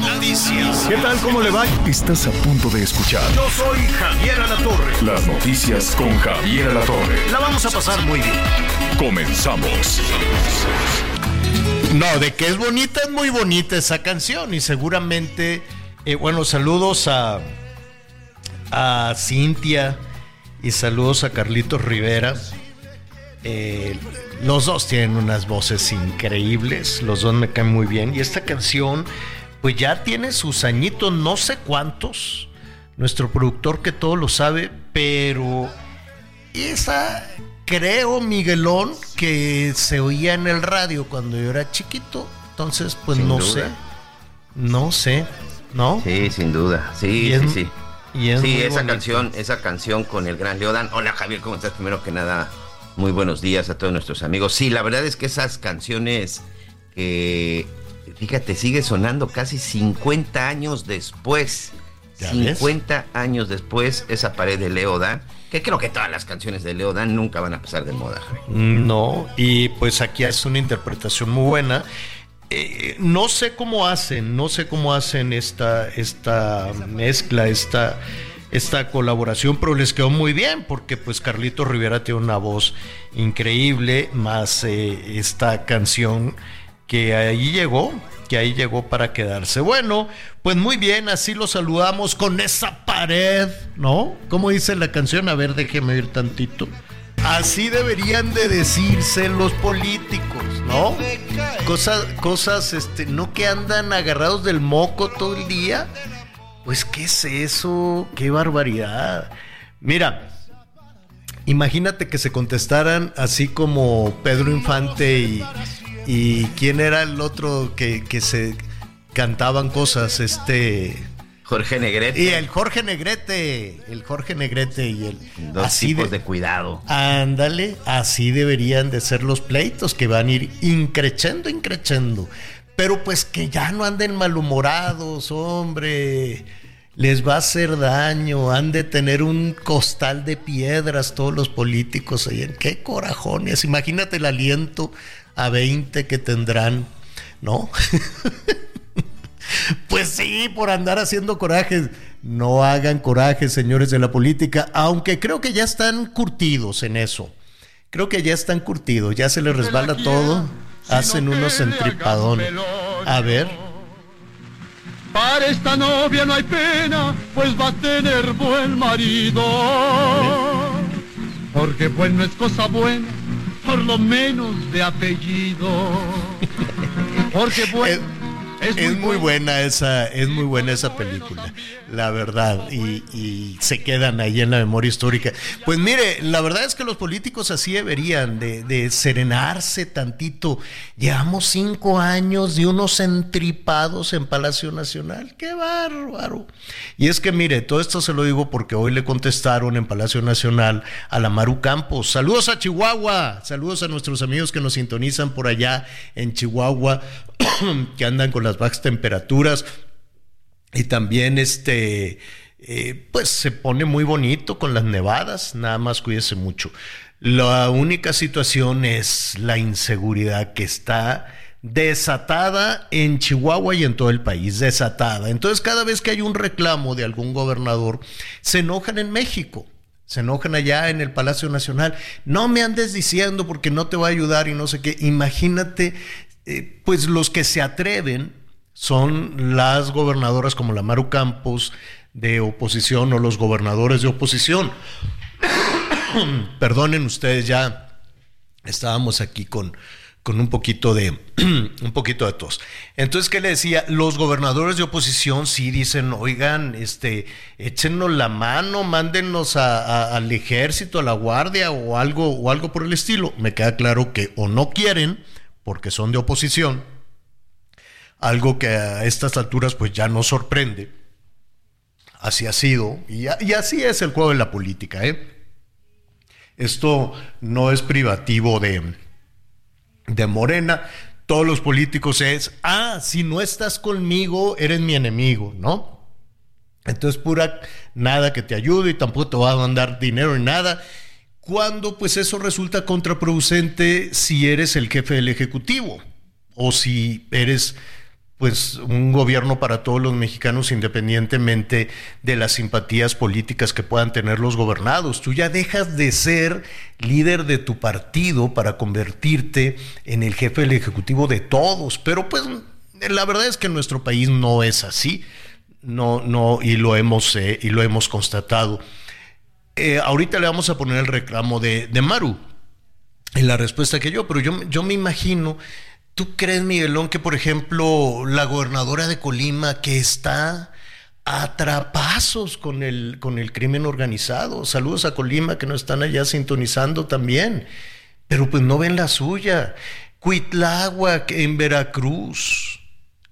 Noticias. ¿Qué tal? ¿Cómo le va? Estás a punto de escuchar Yo soy Javier Alatorre. las noticias con Javier Alatorre. La vamos a pasar muy bien. Comenzamos. No, de que es bonita, es muy bonita esa canción y seguramente, eh, bueno, saludos a, a Cintia y saludos a Carlitos Rivera. Eh, los dos tienen unas voces increíbles, los dos me caen muy bien y esta canción pues ya tiene sus añitos, no sé cuántos, nuestro productor que todo lo sabe, pero esa creo, Miguelón, que se oía en el radio cuando yo era chiquito. Entonces, pues Sin no duda. sé. No sé, ¿no? Sí, sin duda. Sí, Y sí, es- sí. y es sí, esa bonito. canción, esa canción con el gran Leodan. Hola Javier, ¿cómo estás? Primero que nada, muy buenos días a todos nuestros amigos. Sí, la verdad es que esas canciones que, fíjate, sigue sonando casi 50 años después. ¿Ya ves? 50 años después, esa pared de Leodan, que creo que todas las canciones de Leodan nunca van a pasar de moda, Javier. No, y pues aquí es una interpretación muy buena. Eh, no sé cómo hacen, no sé cómo hacen esta, esta mezcla, esta, esta colaboración, pero les quedó muy bien, porque pues Carlito Rivera tiene una voz increíble, más eh, esta canción que ahí llegó, que ahí llegó para quedarse. Bueno, pues muy bien, así lo saludamos con esa pared, ¿no? ¿Cómo dice la canción? A ver, déjeme ir tantito. Así deberían de decirse los políticos, ¿no? Cosas, cosas, este, no que andan agarrados del moco todo el día. Pues, ¿qué es eso? ¡Qué barbaridad! Mira, imagínate que se contestaran así como Pedro Infante y, y quién era el otro que, que se cantaban cosas, este... Jorge Negrete, Y el Jorge Negrete, el Jorge Negrete y el... dos así tipos de- de cuidado. Ándale, así deberían de ser los pleitos que van a ir increchendo, increchendo. Pero pues que ya no anden malhumorados, hombre. Les va a hacer daño, han de tener un costal de piedras todos los políticos Qué corajones. Imagínate el aliento a 20 que tendrán, ¿no? Pues sí, por andar haciendo corajes. No hagan corajes, señores de la política, aunque creo que ya están curtidos en eso. Creo que ya están curtidos, ya se les resbala todo. Hacen unos entripadón. A ver, Para esta novia no hay pena, pues va a tener buen marido. Porque pues no es cosa buena, por lo menos de apellido. Porque bueno, es, es muy buena esa, es muy buena esa película, la verdad, y, se quedan ahí en la memoria histórica. Pues mire, la verdad es que los políticos así deberían de, de serenarse tantito. Llevamos cinco años de unos entripados en Palacio Nacional, qué bárbaro. Y es que mire, todo esto se lo digo porque hoy le contestaron en Palacio Nacional a la Maru Campos. Saludos a Chihuahua, saludos a nuestros amigos que nos sintonizan por allá en Chihuahua, que andan con las bajas temperaturas. Y también este, eh, pues se pone muy bonito con las nevadas, nada más cuídese mucho. La única situación es la inseguridad que está desatada en Chihuahua y en todo el país, desatada. Entonces cada vez que hay un reclamo de algún gobernador, se enojan en México. Se enojan allá en el Palacio Nacional. No me andes diciendo porque no te va a ayudar y no sé qué. Imagínate, eh, pues los que se atreven son las gobernadoras como la Maru Campos de oposición o los gobernadores de oposición. Perdonen ustedes ya, estábamos aquí con, con un poquito de un poquito de tos. Entonces, ¿qué le decía? Los gobernadores de oposición sí dicen, oigan, este, échenos la mano, a- al ejército, a la guardia o algo, o algo por el estilo. Me queda claro que o no quieren, porque son de oposición, algo que a estas alturas pues ya no sorprende. Así ha sido, y, así es el juego de la política. ¿eh? Esto no es privativo de, de Morena. Todos los políticos es, ah, si no estás conmigo, eres mi enemigo, ¿no? Entonces, pura nada que te ayude y tampoco te va a mandar dinero ni nada. Cuando pues eso resulta contraproducente si eres el jefe del Ejecutivo o si eres pues un gobierno para todos los mexicanos independientemente de las simpatías políticas que puedan tener los gobernados. Tú ya dejas de ser líder de tu partido para convertirte en el jefe del ejecutivo de todos, pero pues la verdad es que en nuestro país no es así. No no y lo hemos eh, y lo hemos constatado. Eh, ahorita le vamos a poner el reclamo de, de Maru en la respuesta que yo, pero yo, yo me imagino ¿Tú crees, Miguelón, que por ejemplo la gobernadora de Colima que está a trapazos con el, con el crimen organizado? Saludos a Colima que nos están allá sintonizando también, pero pues no ven la suya. Cuitláhuac en Veracruz,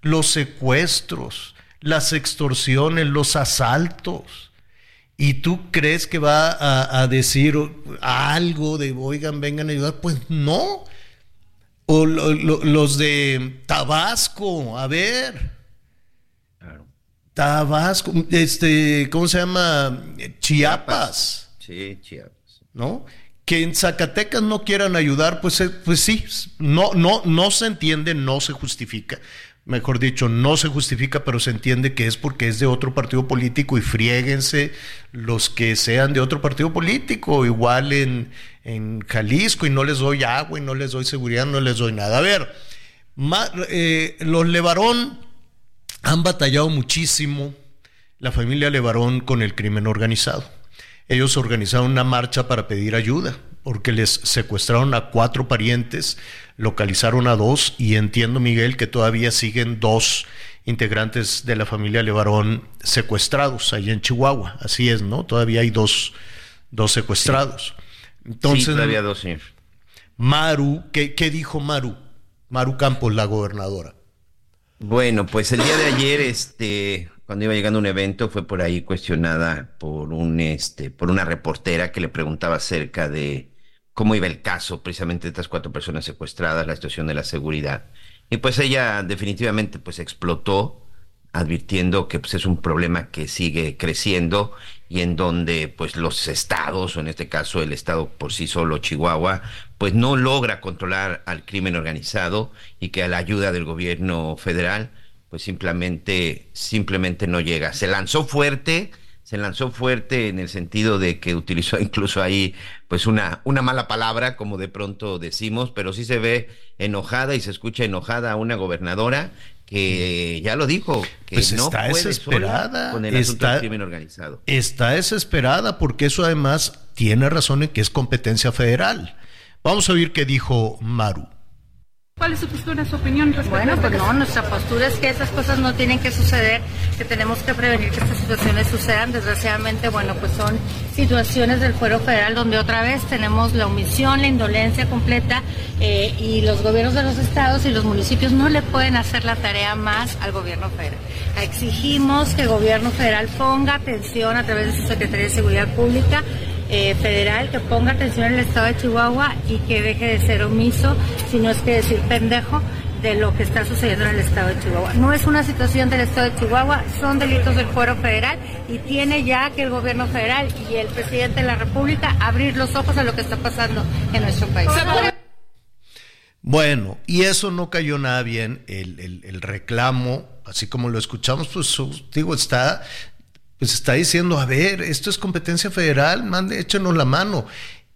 los secuestros, las extorsiones, los asaltos. ¿Y tú crees que va a, a decir algo de, oigan, vengan a ayudar? Pues no o los de Tabasco, a ver. Tabasco, este, ¿cómo se llama? Chiapas. Sí, Chiapas. ¿No? Que en Zacatecas no quieran ayudar, pues, eh, pues sí, no, no, no se entiende, no se justifica mejor dicho, no se justifica, pero se entiende que es porque es de otro partido político y friéguense los que sean de otro partido político, igual en, en Jalisco y no les doy agua y no les doy seguridad, no les doy nada. A ver, eh, los Levarón han batallado muchísimo, la familia Levarón, con el crimen organizado. Ellos organizaron una marcha para pedir ayuda porque les secuestraron a cuatro parientes, localizaron a dos y entiendo, Miguel, que todavía siguen dos integrantes de la familia Levarón secuestrados ahí en Chihuahua. Así es, ¿no? Todavía hay dos, dos secuestrados. Entonces, sí, todavía dos, sí. Maru, ¿qué, ¿qué dijo Maru? Maru Campos, la gobernadora. Bueno, pues el día de ayer, este, cuando iba llegando a un evento, fue por ahí cuestionada por un, este, por una reportera que le preguntaba acerca de cómo iba el caso precisamente de estas cuatro personas secuestradas, la situación de la seguridad. Y pues ella definitivamente pues explotó advirtiendo que pues, es un problema que sigue creciendo y en donde pues los estados, o en este caso el estado por sí solo, Chihuahua, pues no logra controlar al crimen organizado y que a la ayuda del gobierno federal pues simplemente, simplemente no llega. Se lanzó fuerte, se lanzó fuerte en el sentido de que utilizó incluso ahí pues una, una mala palabra, como de pronto decimos, pero sí se ve enojada y se escucha enojada a una gobernadora que ya lo dijo, que pues no está puede desesperada, con el está, del crimen organizado. Está desesperada porque eso además tiene razón en que es competencia federal. Vamos a oír qué dijo Maru. ¿Cuál es su postura, su opinión respecto Bueno, pues no, nuestra postura es que esas cosas no tienen que suceder, que tenemos que prevenir que estas situaciones sucedan. Desgraciadamente, bueno, pues son situaciones del fuero federal donde otra vez tenemos la omisión, la indolencia completa eh, y los gobiernos de los estados y los municipios no le pueden hacer la tarea más al gobierno federal. Exigimos que el gobierno federal ponga atención a través de su Secretaría de Seguridad Pública eh, federal que ponga atención al estado de Chihuahua y que deje de ser omiso, si no es que decir pendejo, de lo que está sucediendo en el estado de Chihuahua. No es una situación del estado de Chihuahua, son delitos del fuero federal y tiene ya que el gobierno federal y el presidente de la República abrir los ojos a lo que está pasando en nuestro país. Bueno, y eso no cayó nada bien, el, el, el reclamo, así como lo escuchamos, pues digo, está pues está diciendo, a ver, esto es competencia federal, mande, échenos la mano.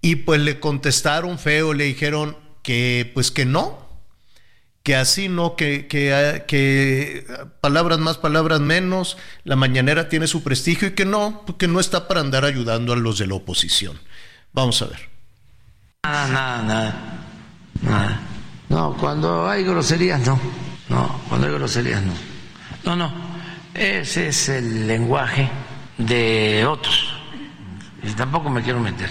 Y pues le contestaron feo, le dijeron que pues que no, que así no, que, que, que palabras más, palabras menos, la mañanera tiene su prestigio y que no, que no está para andar ayudando a los de la oposición. Vamos a ver. Nada, nada, nada, nada. No, cuando hay groserías no, no, cuando hay groserías no. No, no, ese es el lenguaje de otros. Y tampoco me quiero meter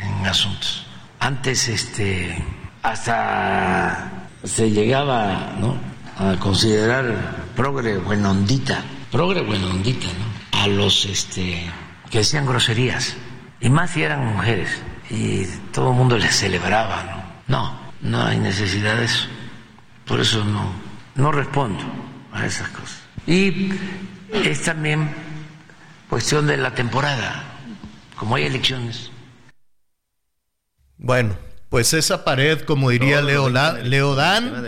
en asuntos. Antes, este, hasta se llegaba ¿no? a considerar progre buena ondita, progre buena ondita, ¿no? a los este, que decían groserías, y más si eran mujeres, y todo el mundo les celebraba. No, no, no hay necesidad de eso. Por eso no, no respondo a esas cosas. Y es también cuestión de la temporada, como hay elecciones. Bueno, pues esa pared, como diría Leo, de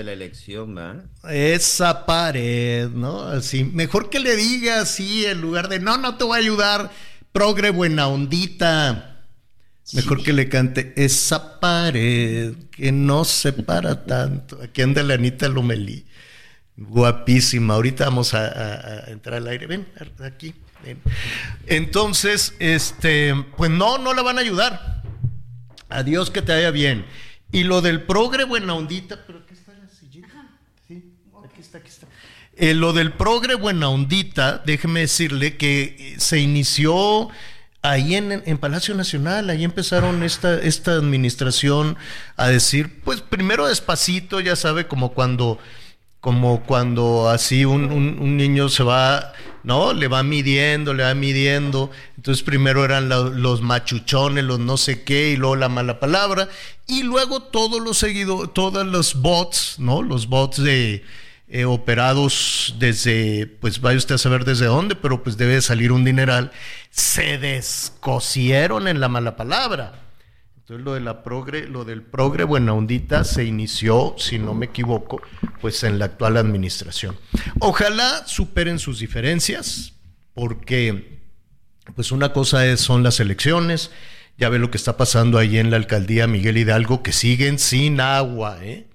la elección, ¿va? Esa pared, ¿no? Así, mejor que le diga así en lugar de no, no te voy a ayudar, progre buena ondita. Mejor que le cante esa pared que no se para tanto. Aquí anda la Anita Lomelí. Guapísima. Ahorita vamos a, entrar al aire. Ven, aquí. Entonces, este, pues no, no la van a ayudar. Adiós, que te vaya bien. Y lo del progre buena ondita, pero aquí está la sillita. Sí, aquí está, aquí está. Eh, lo del progre buena ondita, déjeme decirle que se inició ahí en, en, Palacio Nacional, ahí empezaron esta, esta administración a decir, pues primero despacito, ya sabe, como cuando, como cuando así un, un, niño se va, ¿no? Le va midiendo, le va midiendo. Entonces primero eran los machuchones, los no sé qué, y luego la mala palabra, y luego todos los seguidos, todos los bots, ¿no? Los bots de eh, operados desde, pues vaya usted a saber desde dónde, pero pues debe salir un dineral, se descosieron en la mala palabra. Entonces lo de la progre, lo del progre buena ondita se inició, si no me equivoco, pues en la actual administración. Ojalá superen sus diferencias, porque pues una cosa es, son las elecciones, ya ve lo que está pasando ahí en la alcaldía Miguel Hidalgo, que siguen sin agua, ¿eh?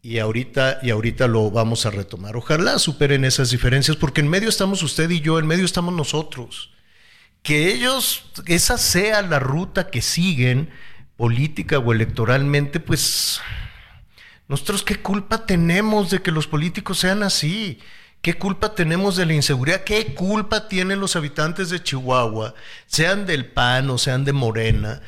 y ahorita, y ahorita lo vamos a retomar. Ojalá superen esas diferencias, porque en medio estamos usted y yo, en medio estamos nosotros. Que ellos, esa sea la ruta que siguen, política o electoralmente, pues nosotros qué culpa tenemos de que los políticos sean así. ¿Qué culpa tenemos de la inseguridad? ¿Qué culpa tienen los habitantes de Chihuahua, sean del PAN o sean de Morena,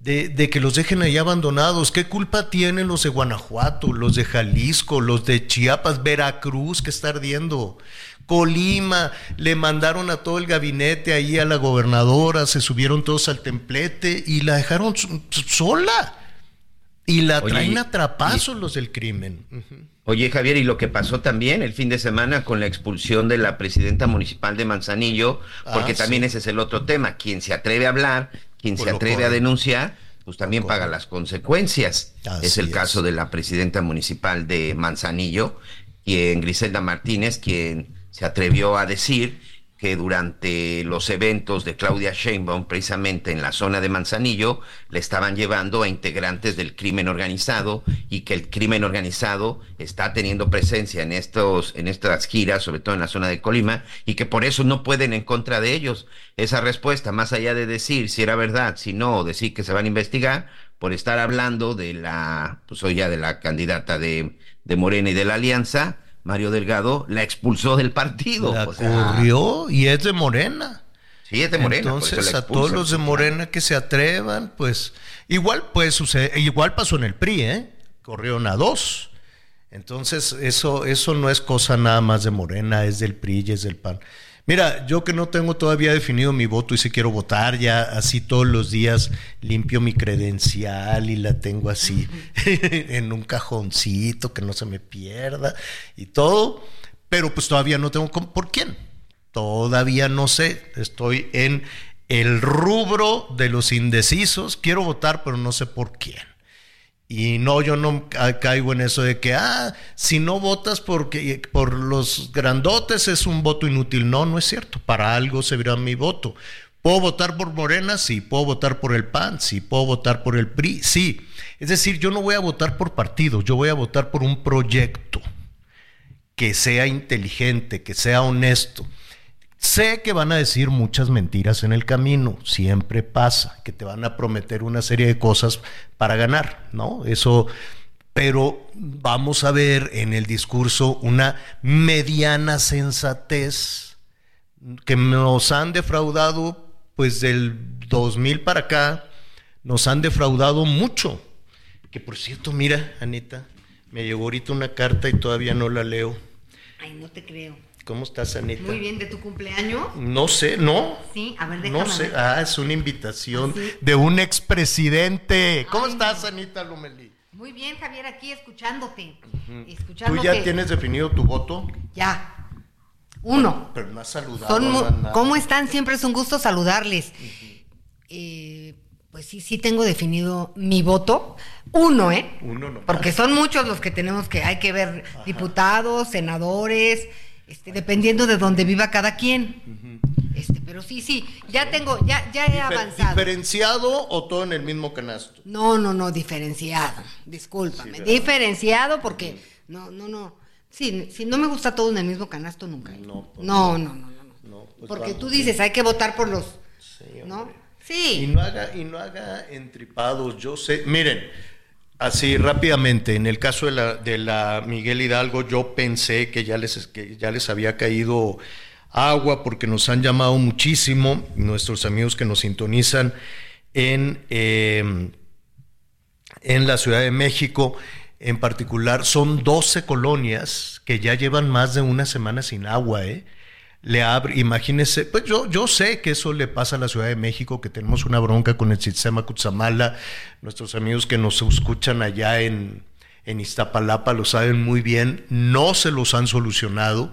de, que los dejen ahí abandonados. ¿Qué culpa tienen los de Guanajuato, los de Jalisco, los de Chiapas, Veracruz, que está ardiendo? Colima, le mandaron a todo el gabinete ahí a la gobernadora, se subieron todos al templete y la dejaron sola. Y la traen a trapazos los del crimen. Oye, Javier, y lo que pasó también el fin de semana con la expulsión de la presidenta municipal de Manzanillo, porque ah, también ese es el otro tema. Quien se atreve a hablar quien se atreve a denunciar, pues también paga las consecuencias. es el caso de la presidenta municipal de Manzanillo, quien Griselda Martínez, quien se atrevió a decir que durante los eventos de Claudia Sheinbaum, precisamente en la zona de Manzanillo, le estaban llevando a integrantes del crimen organizado y que el crimen organizado está teniendo presencia en estos, en estas giras, sobre todo en la zona de Colima, y que por eso no pueden en contra de ellos. Esa respuesta, más allá de decir si era verdad, si no, decir que se van a investigar, por estar hablando de la, pues hoy ya de la candidata de, de Morena y de la Alianza, Mario Delgado la expulsó del partido. La corrió y es de Morena. Sí, es de Morena. Entonces, a todos los de Morena que se atrevan, pues igual puede suceder, igual pasó en el PRI, ¿eh? Corrieron a dos. Entonces, eso, eso no es cosa nada más de Morena, es del PRI y es del PAN. Mira, yo que no tengo todavía definido mi voto y si quiero votar, ya así todos los días limpio mi credencial y la tengo así en un cajoncito que no se me pierda y todo, pero pues todavía no tengo por quién. Todavía no sé, estoy en el rubro de los indecisos, quiero votar, pero no sé por quién. Y no, yo no caigo en eso de que, ah, si no votas porque, por los grandotes es un voto inútil. No, no es cierto. Para algo servirá mi voto. ¿Puedo votar por Morena? Sí. ¿Puedo votar por el PAN? Sí. ¿Puedo votar por el PRI? Sí. Es decir, yo no voy a votar por partido, yo voy a votar por un proyecto que sea inteligente, que sea honesto, Sé que van a decir muchas mentiras en el camino, siempre pasa, que te van a prometer una serie de cosas para ganar, ¿no? Eso, pero vamos a ver en el discurso una mediana sensatez que nos han defraudado, pues del 2000 para acá, nos han defraudado mucho. Que por cierto, mira, Anita, Me llegó ahorita una carta y todavía no la leo. Ay, no te creo. ¿Cómo estás, Anita? Muy bien, ¿de tu cumpleaños? No sé, no. Sí, a ver, déjame No sé. Ah, es una invitación ¿Ah, sí? de un expresidente. ¿Cómo Ay, estás, no. Anita Lomelí? Muy bien, Javier, aquí escuchándote. ¿Tú Escuchándote. ya tienes definido tu voto? Ya. Uno. Pero no has saludado. Son no nada. ¿Cómo están? Siempre es un gusto saludarles. Eh, pues sí, sí tengo definido mi voto. Uno, ¿eh? Uno nomás. Porque son muchos los que tenemos que, hay que ver diputados, senadores, este, dependiendo de dónde viva cada quien. Este, pero sí, sí, ya tengo, ya, ya he Difer- avanzado. ¿Diferenciado o todo en el mismo canasto? No, no, no, diferenciado. Discúlpame. Sí, diferenciado porque no, no, no. Sí, si no me gusta todo en el mismo canasto, nunca. No, pues no, no, no, no, pues Porque vamos tú dices, hay que votar por los, Sí, ¿no? Sí. Y no haga, y no haga entripados, yo sé. Miren, así rápidamente, en el caso de la, de la Miguel Hidalgo, yo pensé que ya les, que ya les había caído agua porque nos han llamado muchísimo nuestros amigos que nos sintonizan en, eh, en la Ciudad de México. En particular, son 12 colonias que ya llevan más de una semana sin agua, ¿eh? Le abre, imagínese, pues yo, yo sé que eso le pasa a la Ciudad de México, que tenemos una bronca con el sistema Cutzamala, nuestros amigos que nos escuchan allá en, en Iztapalapa lo saben muy bien, no se los han solucionado.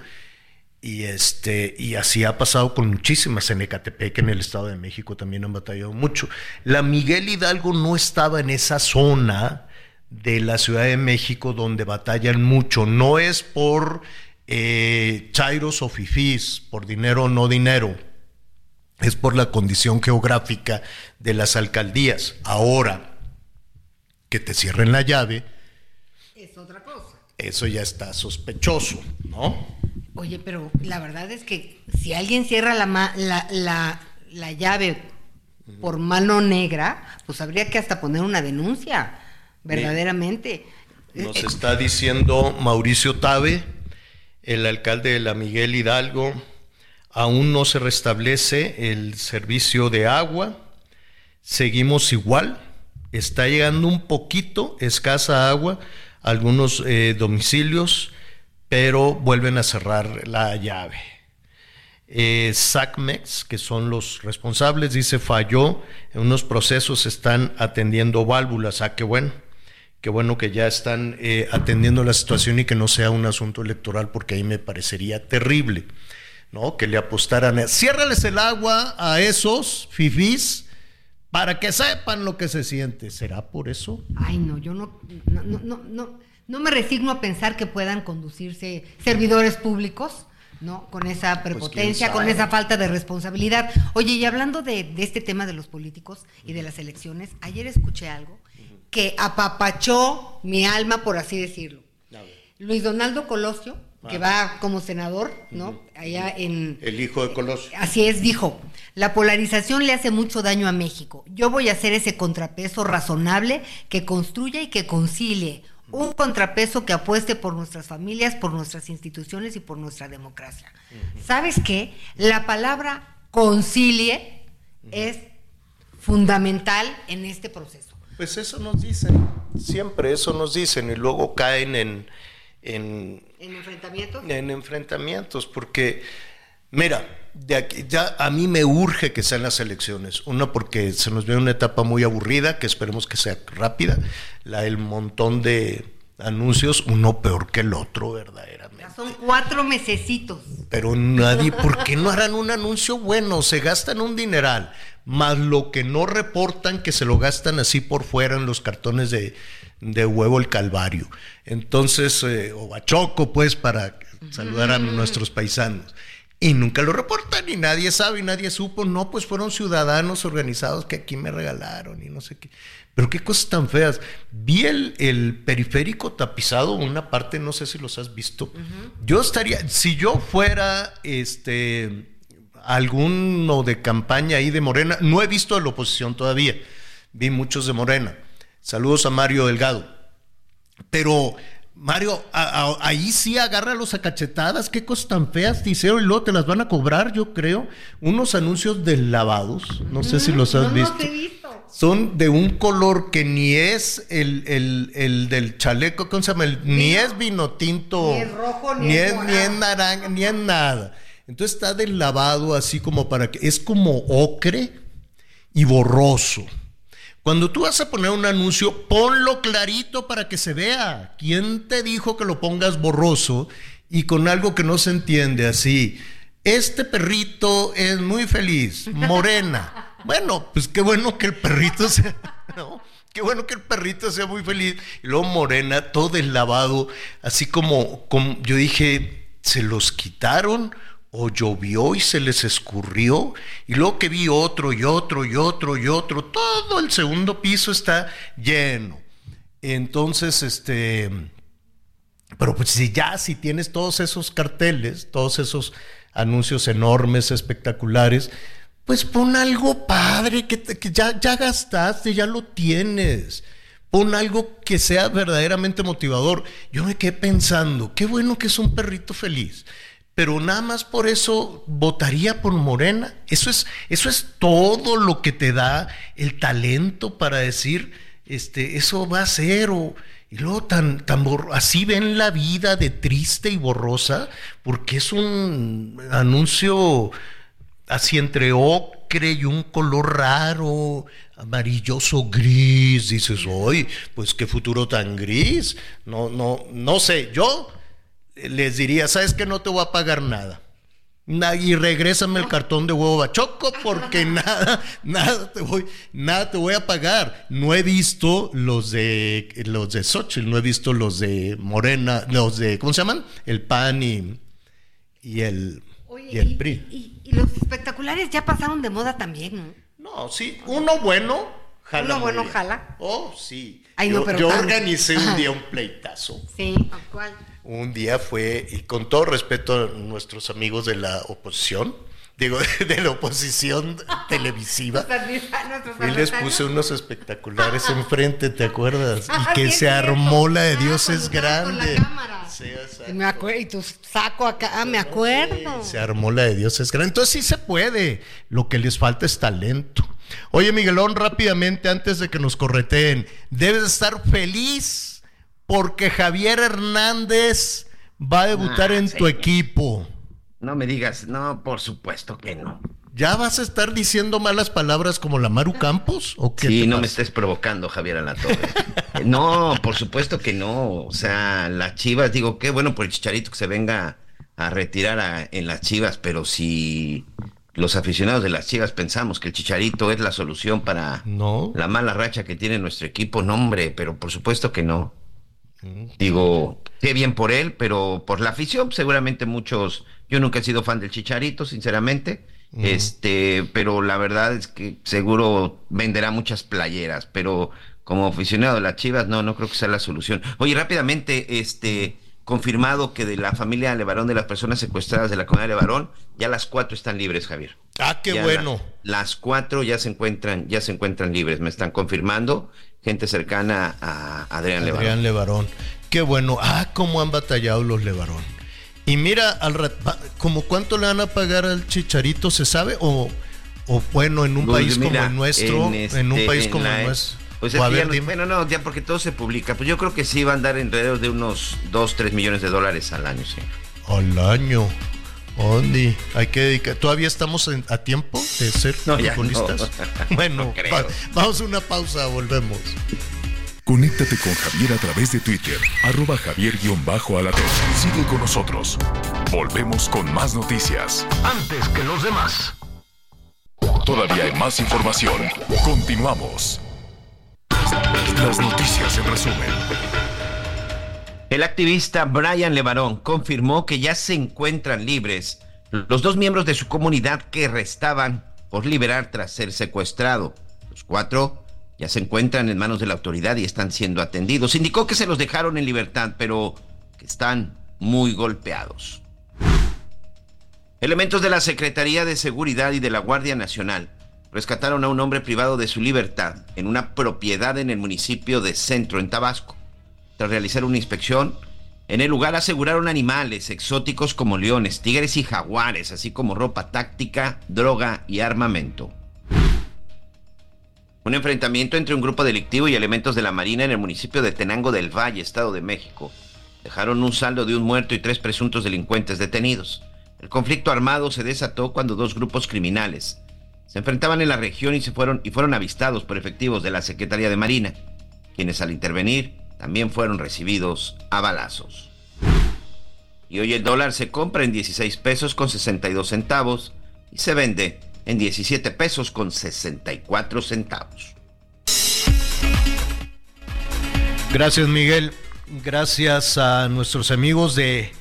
Y este, y así ha pasado con muchísimas en Ecatepec, en el Estado de México también han batallado mucho. La Miguel Hidalgo no estaba en esa zona de la Ciudad de México donde batallan mucho. No es por eh, chairos o fifís, por dinero o no dinero. Es por la condición geográfica de las alcaldías. Ahora, que te cierren la llave, Es otra cosa. eso ya está sospechoso, ¿no? Oye, pero la verdad es que si alguien cierra la, ma- la, la, la llave por mano negra, pues habría que hasta poner una denuncia, verdaderamente. Nos Eh, está diciendo Mauricio Tabe, el alcalde de la Miguel Hidalgo, aún no se restablece el servicio de agua, seguimos igual, está llegando un poquito escasa agua a algunos eh, domicilios, pero vuelven a cerrar la llave. Eh, SACMEX, que son los responsables, dice falló, en unos procesos están atendiendo válvulas, ah, qué bueno, qué bueno que ya están eh, atendiendo la situación y que no sea un asunto electoral, porque ahí me parecería terrible, ¿no? Que le apostaran, a, ciérrales el agua a esos fifís para que sepan lo que se siente, ¿será por eso? Ay, no, yo no, no, no, no, me resigno a pensar que puedan conducirse servidores públicos, ¿no? Con esa prepotencia, con esa falta de responsabilidad. Oye, y hablando de, de este tema de los políticos y de las elecciones, ayer escuché algo que apapachó mi alma, por así decirlo. Luis Donaldo Colosio, que va como senador, ¿no? Allá en, El hijo de Colosio. Así es, dijo, la polarización le hace mucho daño a México. Yo voy a hacer ese contrapeso razonable que construya y que concilie. Un contrapeso que apueste por nuestras familias, por nuestras instituciones y por nuestra democracia. ¿Sabes qué? La palabra concilie es fundamental en este proceso. Pues eso nos dicen, siempre eso nos dicen y luego caen en, en, ¿En enfrentamientos? en enfrentamientos, porque, mira, de aquí, ya a mí me urge que sean las elecciones. Uno, porque se nos ve una etapa muy aburrida, que esperemos que sea rápida, la el montón de anuncios, uno peor que el otro, verdaderamente. Ya son cuatro mesecitos. Pero nadie, ¿por qué no harán un anuncio bueno? Se gastan un dineral, más lo que no reportan que se lo gastan así por fuera en los cartones de, de huevo el calvario. Entonces, eh, o bachoco, pues, para saludar a nuestros paisanos. Y nunca lo reportan y nadie sabe y nadie supo. No, pues fueron ciudadanos organizados que aquí me regalaron y no sé qué. Pero qué cosas tan feas. Vi el, el periférico tapizado, una parte, no sé si los has visto. Yo estaría, si yo fuera este alguno de campaña ahí de Morena, no he visto a la oposición todavía. Vi muchos de Morena. Saludos a Mario Delgado. Pero Mario, a- a- ahí sí agárralos a cachetadas, qué cosas tan feas te hicieron y luego te las van a cobrar, yo creo. Unos anuncios de lavados, no sé si los has no visto. los he visto. son de un color que ni es el, el, el del chaleco, ¿cómo se llama? El- ni es vino tinto, Ni es rojo, ni ni es es, ni es naranja, ni es nada. Entonces está del lavado así como para que es como ocre y borroso. Cuando tú vas a poner un anuncio, ponlo clarito para que se vea. ¿Quién te dijo que lo pongas borroso y con algo que no se entiende así? Este perrito es muy feliz, morena. Bueno, pues qué bueno que el perrito sea, ¿no? Qué bueno que el perrito sea muy feliz. Y luego morena, todo deslavado, así como, como yo dije, se los quitaron o llovió y se les escurrió, y luego que vi otro y otro y otro y otro, todo el segundo piso está lleno. Entonces, este, pero pues si ya, si tienes todos esos carteles, todos esos anuncios enormes, espectaculares, pues pon algo padre, que, que ya, ya gastaste, ya lo tienes. Pon algo que sea verdaderamente motivador. Yo me quedé pensando, qué bueno que es un perrito feliz. Pero nada más por eso votaría por Morena. Eso es, eso es todo lo que te da el talento para decir, este, eso va a ser, o, y luego tan, tan así ven la vida de triste y borrosa, porque es un anuncio así entre ocre y un color raro, amarilloso gris, dices, hoy, pues qué futuro tan gris. No, no, no sé, yo les diría, ¿sabes que No te voy a pagar nada. Na- y regrésame el cartón de huevo bachoco porque nada, nada te voy, nada te voy a pagar. No he visto los de los de Xochitl, no he visto los de Morena, los de, ¿cómo se llaman? El PAN y, y el, Oye, y el y, PRI. y- y los espectaculares ya pasaron de moda también, ¿no? No, sí, uno bueno, jala. Uno bueno jala. Oh, sí. Ay, yo no, pero yo organicé un día un pleitazo. Sí. ¿Cuál? Un día fue, y con todo respeto a nuestros amigos de la oposición, digo, de la oposición televisiva, y les puse unos espectaculares enfrente, ¿te acuerdas? Ah, Y que sí, es se armó la de Ah, Dios es grande. Sí, me acuerdo, y tu saco acá, ah, me acuerdo. Se armó la de Dios es grande. Entonces sí se puede. Lo que les falta es talento. Oye, Miguelón, rápidamente, antes de que nos correteen, debes estar feliz porque Javier Hernández va a debutar Ah, en tu equipo. No me digas, no, por supuesto que no. ¿Ya vas a estar diciendo malas palabras como la Maru Campos? ¿O qué Sí, no me estés provocando, Javier Alatorre. No, por supuesto que no. O sea, las Chivas, digo, qué bueno por el Chicharito que se venga a retirar a- en las Chivas, pero si los aficionados de las Chivas pensamos que el Chicharito es la solución para No. la mala racha que tiene nuestro equipo, no, hombre, pero por supuesto que no. Digo, qué bien por él, pero por la afición, seguramente muchos. Yo nunca he sido fan del Chicharito, sinceramente. Mm. Este, pero la verdad es que seguro venderá muchas playeras, pero como aficionado de las Chivas, no, no creo que sea la solución. Oye, rápidamente, este, confirmado que de la familia Levarón, de las personas secuestradas de la comunidad de Levarón, ya las cuatro están libres, Javier. Ah, qué Ya bueno. la- las cuatro ya se encuentran, ya se encuentran libres, me están confirmando, gente cercana a Adrián, Levarón. Adrián Levarón. Qué bueno. Ah, cómo han batallado los Levarón. Y mira, al como cuánto le van a pagar al Chicharito, ¿se sabe? O, o bueno, en un Pues país mira, como el nuestro, en, este, un país en como el nuestro. Pues O es a que no- bueno, no, ya porque todo se publica. Pues yo creo que sí va a andar alrededor de unos 2, 3 millones de dólares al año, sí. Al año. Ondi, hay que dedicar. ¿Todavía estamos en- a tiempo de ser No, futbolistas? no. Bueno, No creo. va- vamos a una pausa, volvemos. Conéctate con Javier a través de Twitter, arroba javier-alatón. Sigue con nosotros. Volvemos con más noticias. Antes que los demás. Todavía hay más información. Continuamos. Las noticias en resumen. El activista Brian Levarón confirmó que ya se encuentran libres los dos miembros de su comunidad que restaban por liberar tras ser secuestrado. Los cuatro ya se encuentran en manos de la autoridad y están siendo atendidos. Indicó que se los dejaron en libertad, pero que están muy golpeados. Elementos de la Secretaría de Seguridad y de la Guardia Nacional rescataron a un hombre privado de su libertad en una propiedad en el municipio de Centro, en Tabasco. Tras realizar una inspección, en el lugar aseguraron animales exóticos como leones, tigres y jaguares, así como ropa táctica, droga y armamento. Un enfrentamiento entre un grupo delictivo y elementos de la Marina en el municipio de Tenango del Valle, Estado de México. Dejaron un saldo de un muerto y tres presuntos delincuentes detenidos. El conflicto armado se desató cuando dos grupos criminales se enfrentaban en la región y se fueron y fueron avistados por efectivos de la Secretaría de Marina, quienes al intervenir también fueron recibidos a balazos. Y hoy el dólar se compra en 16 pesos con 62 centavos y se vende en 17 pesos con 64 centavos. Gracias Miguel, gracias a nuestros amigos de,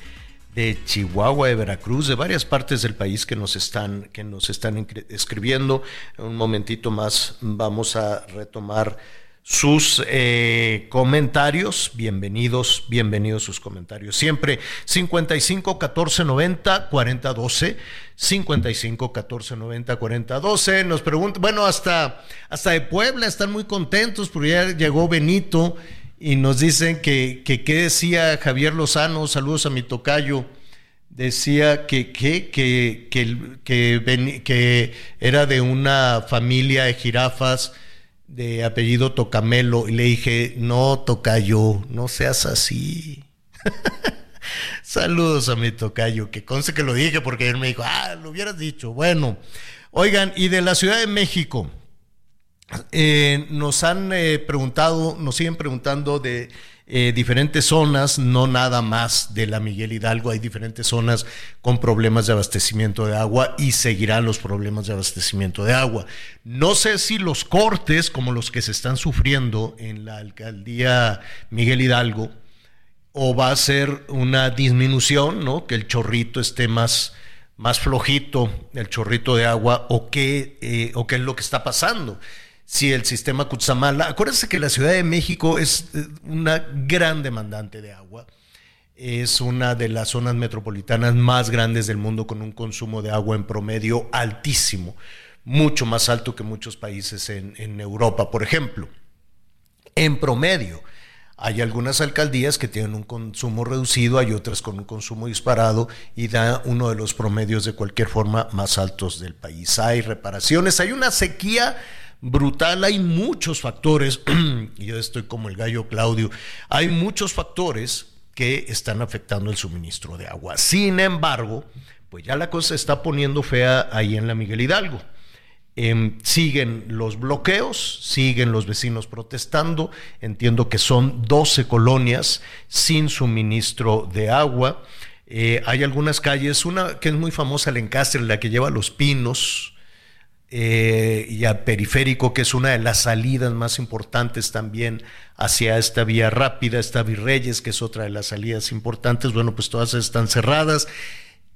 de, Chihuahua, de Veracruz, de varias partes del país que nos están, que nos están escribiendo. En un momentito más vamos a retomar sus eh, comentarios. Bienvenidos, bienvenidos sus comentarios. Siempre 55 14 90 40 12. 55 14 90 40 12. Nos preguntan, bueno, hasta, hasta de Puebla están muy contentos porque ya llegó Benito y nos dicen que, que qué decía Javier Lozano. Saludos a mi tocayo. Decía que, que, que, que, que era de una familia de jirafas de apellido Tocamelo y le dije, no, Tocayo, no seas así. Saludos a mi Tocayo, que conste que lo dije porque él me dijo, ah, lo hubieras dicho. Bueno, oigan, y de la Ciudad de México, eh, nos han eh, preguntado, nos siguen preguntando de eh, diferentes zonas, no nada más de la Miguel Hidalgo, hay diferentes zonas con problemas de abastecimiento de agua y seguirán los problemas de abastecimiento de agua. No sé si los cortes como los que se están sufriendo en la alcaldía Miguel Hidalgo, o va a ser una disminución, ¿no? Que el chorrito esté más, más flojito, el chorrito de agua, o qué, eh, o qué es lo que está pasando si el sistema Cutzamala, acuérdense que la Ciudad de México es eh, una gran demandante de agua, es una de las zonas metropolitanas más grandes del mundo con un consumo de agua en promedio altísimo, mucho más alto que muchos países en, en Europa, por ejemplo. En promedio, hay algunas alcaldías que tienen un consumo reducido, hay otras con un consumo disparado y da uno de los promedios de cualquier forma más altos del país. Hay reparaciones, hay una sequía brutal. Hay muchos factores, yo estoy como el gallo Claudio, hay muchos factores que están afectando el suministro de agua. Sin embargo, pues ya la cosa está poniendo fea ahí en la Miguel Hidalgo. Em, siguen los bloqueos, siguen los vecinos protestando. Entiendo que son 12 colonias sin suministro de agua. Eh, hay algunas calles, una que es muy famosa, el Encastre, la que lleva los pinos, eh, y a Periférico, que es una de las salidas más importantes también hacia esta vía rápida, esta Virreyes, que es otra de las salidas importantes, bueno, pues todas están cerradas.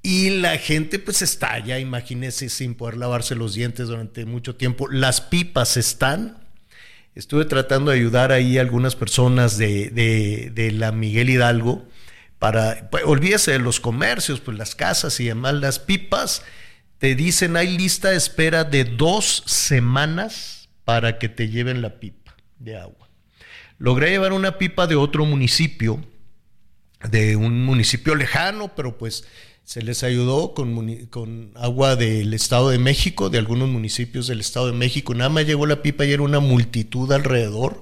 Y la gente pues está ya, imagínense, sin poder lavarse los dientes durante mucho tiempo. Las pipas están. Estuve tratando de ayudar ahí a algunas personas de, de, de la Miguel Hidalgo para, pues, olvídese de los comercios, pues las casas y demás, las pipas te dicen hay lista de espera de dos semanas para que te lleven la pipa de agua. Logré llevar una pipa de otro municipio, de un municipio lejano, pero pues se les ayudó con, agua del Estado de México, de algunos municipios del Estado de México. Nada más llegó la pipa y era una multitud alrededor.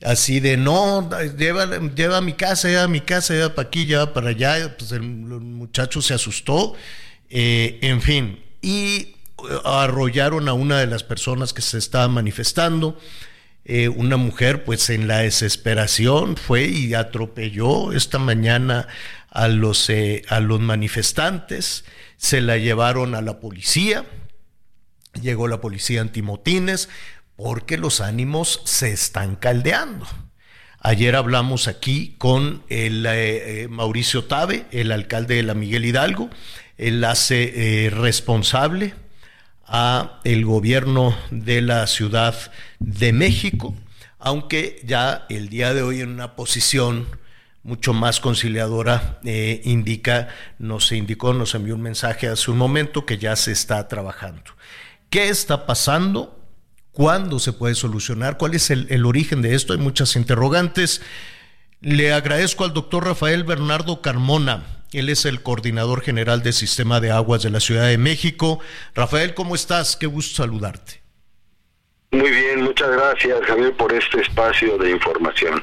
Así de, no, lleva, lleva a mi casa, lleva a mi casa, lleva para aquí, lleva para allá. Pues el muchacho se asustó eh, en fin, y eh, arrollaron a una de las personas que se estaba manifestando. Eh, una mujer, pues en la desesperación, fue y atropelló esta mañana a los, manifestantes. Se la llevaron a la policía. Llegó la policía antimotines porque los ánimos se están caldeando. Ayer hablamos aquí con el Mauricio Tabe, el alcalde de la Miguel Hidalgo, él hace eh, responsable a el gobierno de la Ciudad de México, aunque ya el día de hoy en una posición mucho más conciliadora eh, indica, nos indicó, nos envió un mensaje hace un momento que ya se está trabajando. ¿Qué está pasando? ¿Cuándo se puede solucionar? ¿Cuál es el, el origen de esto? Hay muchas interrogantes. Le agradezco al doctor Rafael Bernardo Carmona, él es el coordinador general del Sistema de Aguas de la Ciudad de México. Rafael, ¿cómo estás? Qué gusto saludarte. Muy bien, Muchas gracias, Javier, por este espacio de información.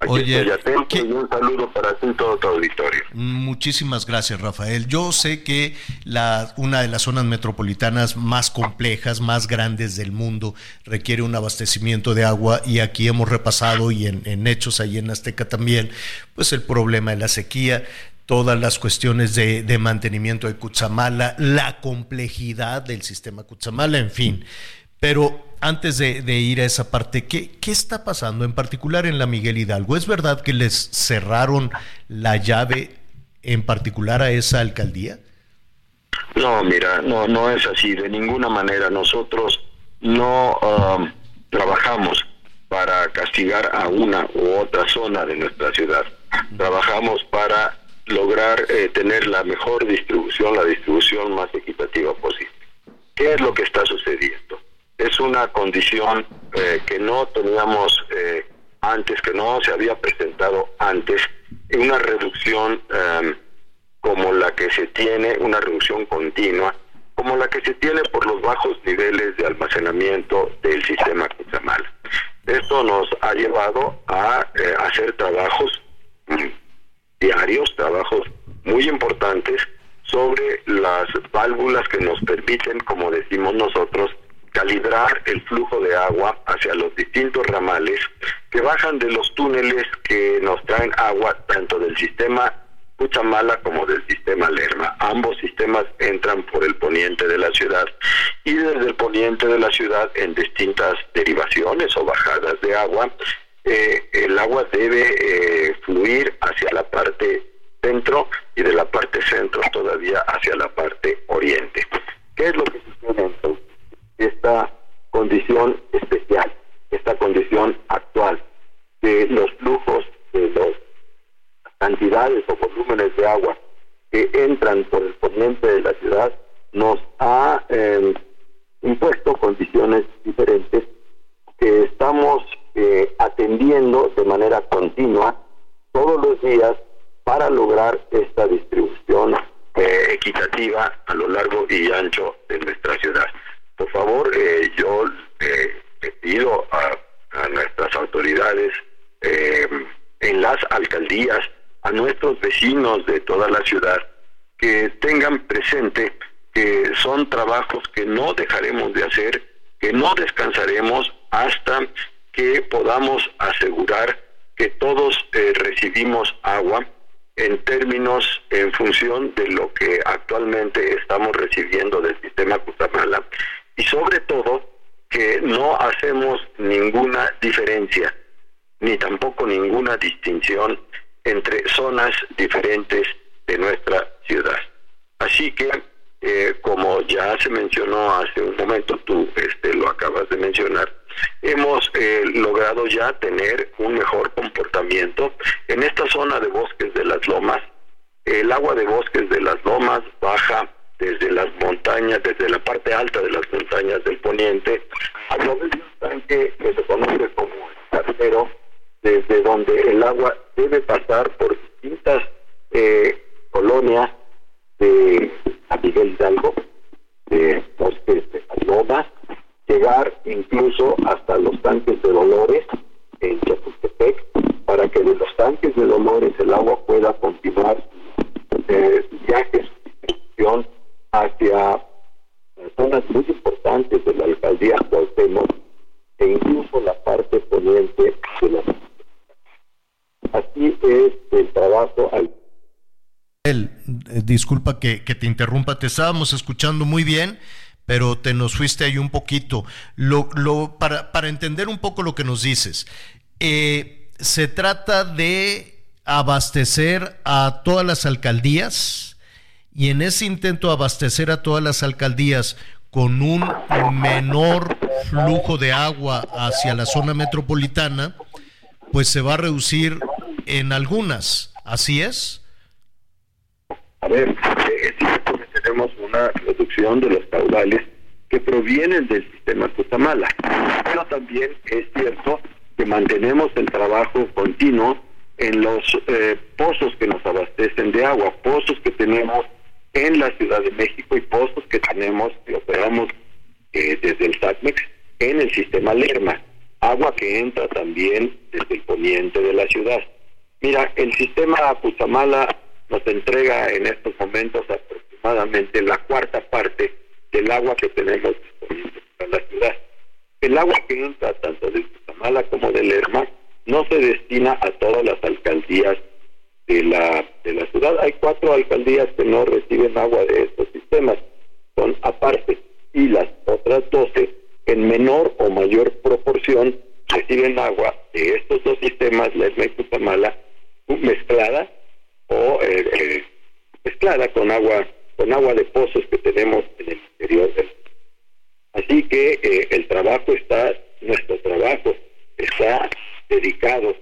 Aquí Oye, estoy atento y un saludo para ti y todo tu auditorio. Muchísimas gracias, Rafael. Yo sé que la, una de las zonas metropolitanas más complejas, más grandes del mundo, requiere un abastecimiento de agua y aquí hemos repasado y en, en hechos ahí en Azteca también, pues el problema de la sequía todas las cuestiones de, de, mantenimiento de Cutzamala, la complejidad del sistema Cutzamala, en fin. Pero antes de, de ir a esa parte, ¿qué, ¿qué, está pasando en particular en la Miguel Hidalgo? ¿Es verdad que les cerraron la llave en particular a esa alcaldía? No, mira, no, no es así, de ninguna manera. Nosotros no um, trabajamos para castigar a una u otra zona de nuestra ciudad. Trabajamos para lograr eh, tener la mejor distribución, la distribución más equitativa posible. ¿Qué es lo que está sucediendo? Es una condición eh, que no teníamos eh, antes, que no se había presentado antes, una reducción eh, como la que se tiene, una reducción continua, como la que se tiene por los bajos niveles de almacenamiento del sistema Cutzamala. Esto nos ha llevado a hacer trabajos diarios, trabajos muy importantes sobre las válvulas que nos permiten, como decimos nosotros, calibrar el flujo de agua hacia los distintos ramales que bajan de los túneles que nos traen agua tanto del sistema Cuchamala como del sistema Lerma. Ambos sistemas entran por el poniente de la ciudad y desde el poniente de la ciudad en distintas derivaciones o bajadas de agua eh, el agua debe eh, fluir hacia la parte centro y de la parte centro todavía hacia la parte oriente. ¿Qué es lo que sucede entonces? Esta condición especial, esta condición actual de los flujos de las cantidades o volúmenes de agua que entran por el poniente de la ciudad nos ha eh, impuesto condiciones diferentes que estamos eh, atendiendo de manera continua todos los días para lograr esta distribución eh, equitativa a lo largo y ancho de nuestra ciudad. Por favor, eh, yo le pido a, a, nuestras autoridades en las alcaldías, a nuestros vecinos de toda la ciudad, que tengan presente que son trabajos que no dejaremos de hacer, que no descansaremos hasta que podamos asegurar que todos eh, recibimos agua en términos, en función de lo que actualmente estamos recibiendo del sistema Cutamala y sobre todo que no hacemos ninguna diferencia ni tampoco ninguna distinción entre zonas diferentes de nuestra ciudad. Así que, eh, como ya se mencionó hace un momento, tú este, lo acabas de mencionar, hemos eh, logrado ya tener un mejor comportamiento. En esta zona de bosques de las lomas, el agua de bosques de las lomas baja desde las montañas, desde la parte alta de las montañas del poniente, a través de un tanque que se conoce como el cartero, desde donde el agua debe pasar por distintas eh, colonias de Miguel Hidalgo, de bosques de las lomas, llegar incluso hasta los tanques de Dolores en Chapultepec para que de los tanques de Dolores el agua pueda continuar eh, viajes hacia zonas muy importantes de la alcaldía Cuauhtémoc e incluso la parte poniente de la Así es el trabajo al el, eh, disculpa que, que te interrumpa, te estábamos escuchando muy bien pero te nos fuiste ahí un poquito. Lo, para, para, entender un poco lo que nos dices, eh, se trata de abastecer a todas las alcaldías y en ese intento abastecer a todas las alcaldías con un menor flujo de agua hacia la zona metropolitana, pues se va a reducir en algunas. ¿Así es? A ver, eh, tenemos una reducción de los caudales que provienen del sistema Cutamala. Pero también es cierto que mantenemos el trabajo continuo en los eh, pozos que nos abastecen de agua, pozos que tenemos en la Ciudad de México y pozos que tenemos que operamos eh, desde el SATMEX en el sistema Lerma. agua que entra también desde el poniente de la ciudad. Mira, el sistema Cuchamala nos entrega en estos momentos la cuarta parte del agua que tenemos disponible para la ciudad. El agua que entra tanto de Cuchamala como de Lerma no se destina a todas las alcaldías de la, de la ciudad. Hay cuatro alcaldías que no reciben agua de estos sistemas, son aparte, y las otras doce en menor o mayor proporción reciben agua de estos dos sistemas, la y Cutamala, mezclada o eh, eh, mezclada con agua con agua de pozos que tenemos en el interior del así que eh, el trabajo está nuestro trabajo está dedicado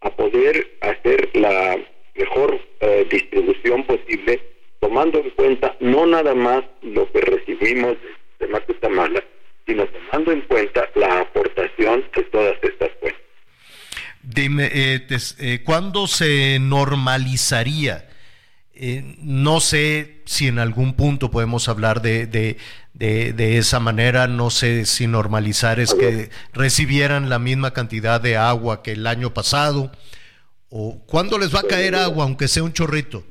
a poder hacer la mejor eh, distribución posible, tomando en cuenta no nada más lo que recibimos de Macutamala, sino tomando en cuenta la aportación de todas estas fuentes. Dime, eh, eh, ¿cuándo se normalizaría? No sé si en algún punto podemos hablar de, de, de, esa manera, no sé si normalizar es que recibieran la misma cantidad de agua que el año pasado, ¿O cuándo les va a caer agua, aunque sea un chorrito?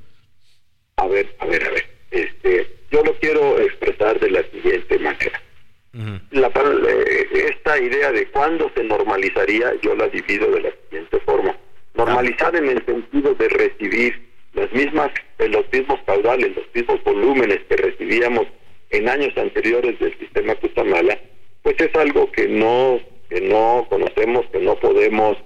A ver, a ver, a ver. Este, yo lo quiero expresar de la siguiente manera. la, eh, esta idea de cuándo se normalizaría, yo la divido de la siguiente forma. Normalizar en el sentido de recibir las mismas, eh, los mismos caudales, los mismos volúmenes que recibíamos en años anteriores del sistema Cutamala, pues es algo que no, que no conocemos, que no podemos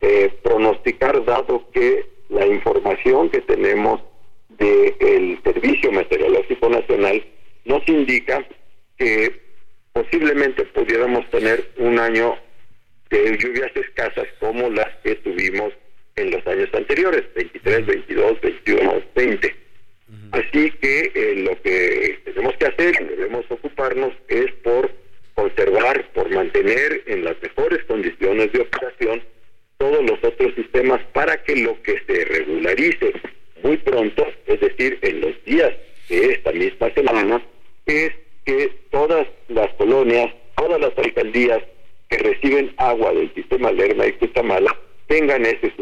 eh, pronosticar dado que la información que tenemos del Servicio Meteorológico Nacional nos indica que posiblemente pudiéramos tener un año de lluvias escasas como las que tuvimos en los años anteriores, 23, 22, 21, 20. Así que eh, lo que tenemos que hacer y debemos ocuparnos es por conservar, por mantener en las mejores condiciones de operación todos los otros sistemas para que lo que se regularice muy pronto, es decir, en los días de esta misma semana, es que todas las colonias, todas las alcaldías que reciben agua del sistema Lerma y Cutamala tengan ese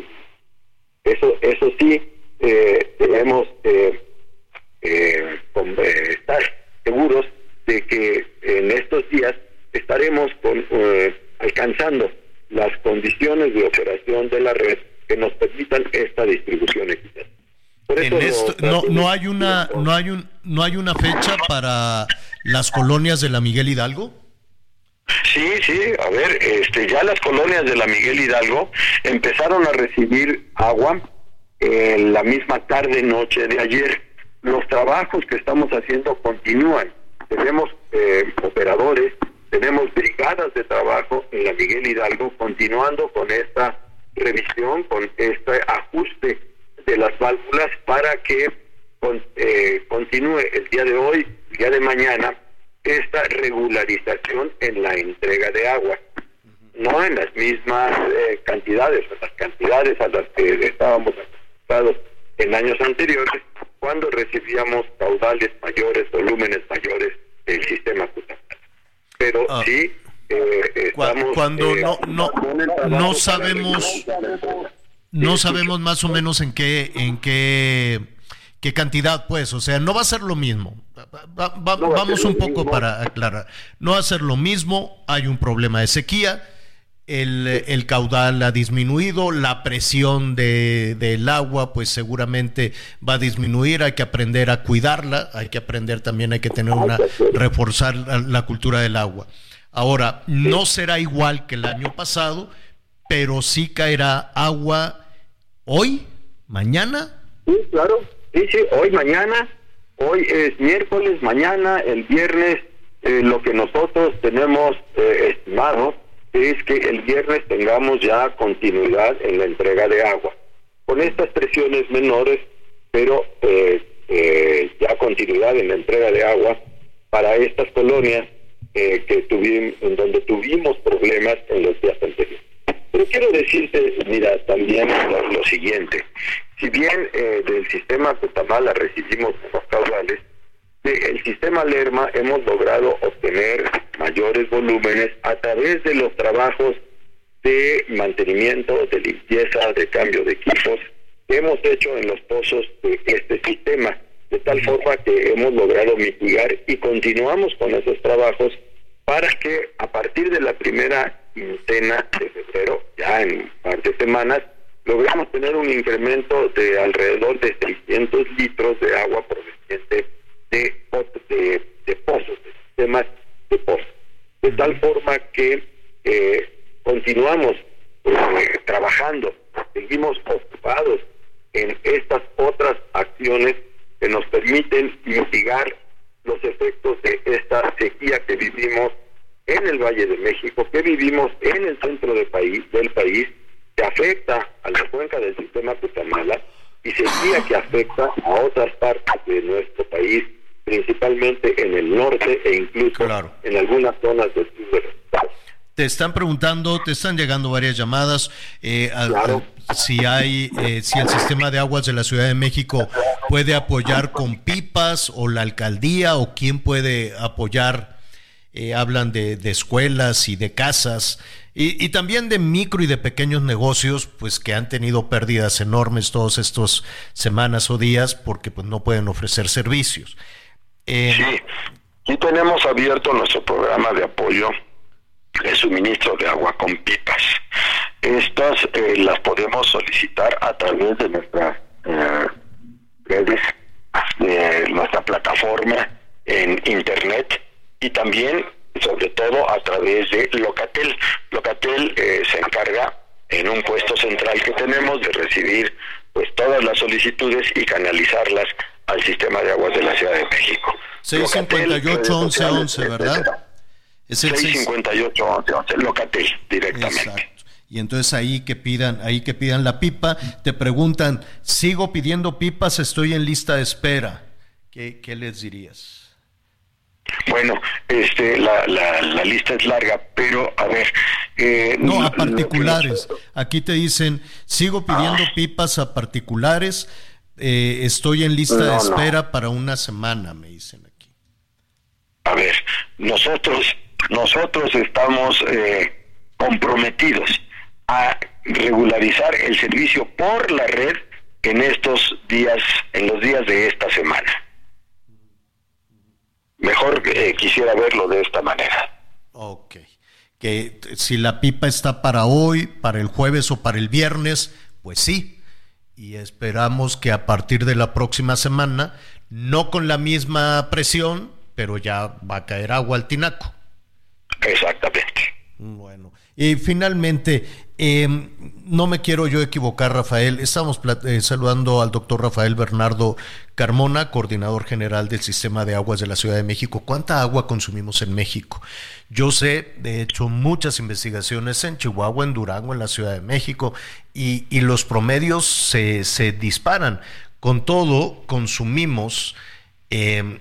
Eso, eso sí, eh, debemos eh, eh, estar seguros de que en estos días estaremos con, alcanzando las condiciones de operación de la red que nos permitan esta distribución equitativa. en esto, no, no hay una no hay un no hay una fecha para las colonias de la Miguel Hidalgo. Sí, sí, a ver, este, ya las colonias de la Miguel Hidalgo empezaron a recibir agua en la misma tarde noche de ayer. Los trabajos que estamos haciendo continúan. Tenemos eh, operadores tenemos brigadas de trabajo en la Miguel Hidalgo continuando con esta revisión, con este ajuste de las válvulas para que eh, continúe el día de hoy, el día de mañana, esta regularización en la entrega de agua. No en las mismas eh, cantidades, las cantidades a las que estábamos acostumbrados en años anteriores, cuando recibíamos caudales mayores, volúmenes mayores del sistema pero ah. sí eh, cuando eh, no no no sabemos no sabemos más o menos en qué en qué qué cantidad pues o sea no va a ser lo mismo. Vamos un poco para aclarar. No va a ser lo mismo hay un problema de sequía el, el, caudal ha disminuido, la presión de, del agua pues seguramente va a disminuir, hay que aprender a cuidarla, hay que aprender también, hay que tener una, reforzar la, cultura del agua. Ahora, no será igual que el año pasado, pero sí caerá agua hoy, mañana. Sí, claro, sí, sí, hoy, mañana, hoy es miércoles, mañana, el viernes, eh, lo que nosotros tenemos eh, estimado es que el viernes tengamos ya continuidad en la entrega de agua. Con estas presiones menores, pero eh, eh, ya continuidad en la entrega de agua para estas colonias eh, que tuvimos, en donde tuvimos problemas en los días anteriores. Pero quiero decirte, mira, también lo, siguiente. Si bien del sistema Cutamala recibimos los caudales, el sistema Lerma hemos logrado obtener mayores volúmenes a través de los trabajos de mantenimiento, de limpieza, de cambio de equipos que hemos hecho en los pozos de este sistema, de tal forma que hemos logrado mitigar y continuamos con esos trabajos para que a partir de la primera quincena de febrero, ya en un par de semanas, logramos tener un incremento de alrededor de 600 litros de agua proveniente de, de, de pozos, de sistemas de pozos. De tal forma que eh, continuamos eh, trabajando, seguimos ocupados en estas otras acciones que nos permiten mitigar los efectos de esta sequía que vivimos en el Valle de México, que vivimos en el centro del país, del país que afecta a la cuenca del sistema Cutamala y sequía que afecta a otras partes de nuestro país, principalmente en el norte e incluso en algunas zonas del sur del estado. Te están preguntando, te están llegando varias llamadas, eh, si hay, eh, si el sistema de aguas de la Ciudad de México puede apoyar con pipas o la alcaldía o quién puede apoyar. Eh, hablan de, de, escuelas y de casas y, y, también de micro y de pequeños negocios, pues que han tenido pérdidas enormes todas estas semanas o días porque pues no pueden ofrecer servicios. Eh, sí, y tenemos abierto nuestro programa de apoyo de suministro de agua con pipas. Estas eh, las podemos solicitar a través de nuestras eh, redes, de nuestra plataforma en internet y también, sobre todo, a través de Locatel. Locatel eh, se encarga en un puesto central que tenemos de recibir pues todas las solicitudes y canalizarlas al sistema de aguas de la Ciudad de México. 658 11 11, ¿verdad? Es el 658 11 11, Locatel directamente. Exacto. Y entonces ahí que pidan, ahí que pidan la pipa, te preguntan, sigo pidiendo pipas, estoy en lista de espera. ¿Qué, qué les dirías? Bueno, este, la, la, la, lista es larga, pero a ver. Eh, no, a particulares. Aquí te dicen, sigo pidiendo ah. pipas a particulares, eh, estoy en lista no, de espera no. para una semana, me dicen aquí. A ver, nosotros, nosotros estamos eh, comprometidos a regularizar el servicio por la red en estos días, en los días de esta semana mejor eh, quisiera verlo de esta manera. Ok. Que si la pipa está para hoy, para el jueves o para el viernes, pues sí. Y esperamos que a partir de la próxima semana, no con la misma presión, pero ya va a caer agua al tinaco. Exactamente. Bueno. Y finalmente, eh, no me quiero yo equivocar, Rafael. Estamos eh, saludando al doctor Rafael Bernardo Carmona, coordinador general del Sistema de Aguas de la Ciudad de México. ¿Cuánta agua consumimos en México? Yo sé, de hecho, muchas investigaciones en Chihuahua, en Durango, en la Ciudad de México, y, y los promedios se, se, disparan. Con todo, consumimos eh,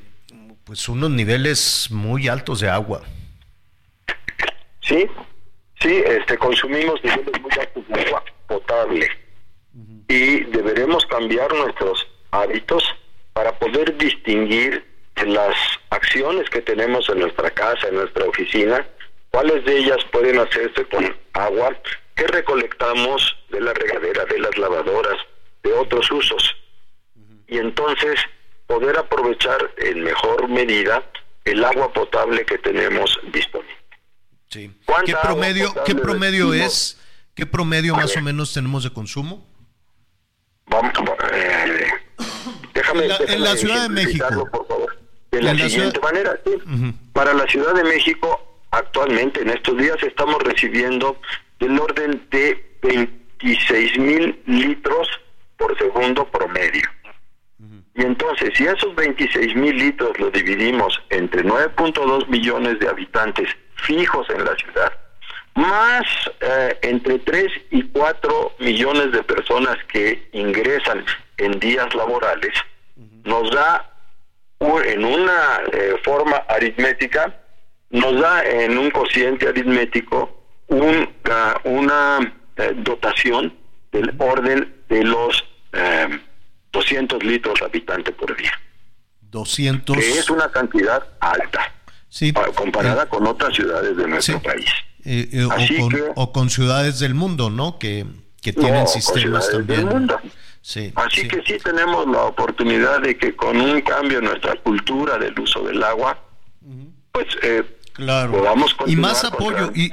pues unos niveles muy altos de agua. Sí, Sí, este, consumimos niveles muy altos de agua potable. Y deberemos cambiar nuestros hábitos para poder distinguir las acciones que tenemos en nuestra casa, en nuestra oficina, cuáles de ellas pueden hacerse con agua que recolectamos de la regadera, de las lavadoras, de otros usos. Y entonces poder aprovechar en mejor medida el agua potable que tenemos disponible. Sí. ¿Qué promedio, ¿qué promedio es? ¿Qué promedio más o menos tenemos de consumo? Vamos, eh, déjame, en la, déjame en la Ciudad de México. Por favor. De la, la siguiente ciudad... manera, sí. Uh -huh. Para la Ciudad de México, actualmente, en estos días, estamos recibiendo del orden de 26 mil litros por segundo promedio. Uh -huh. Y entonces, si esos 26 mil litros lo dividimos entre 9.2 millones de habitantes fijos en la ciudad, más eh, entre 3 y 4 millones de personas que ingresan en días laborales, nos da en una eh, forma aritmética, nos da en un cociente aritmético un, uh, una eh, dotación del orden de los 200 litros habitante por día. 200. Que es una cantidad alta sí, comparada eh, con otras ciudades de nuestro sí. país. Eh, eh, o, con, ciudades del mundo, ¿no? Que, que tienen sistemas también. Sí, Así que sí tenemos la oportunidad de que con un cambio en nuestra cultura del uso del agua, pues eh, claro. podamos y más apoyo. y,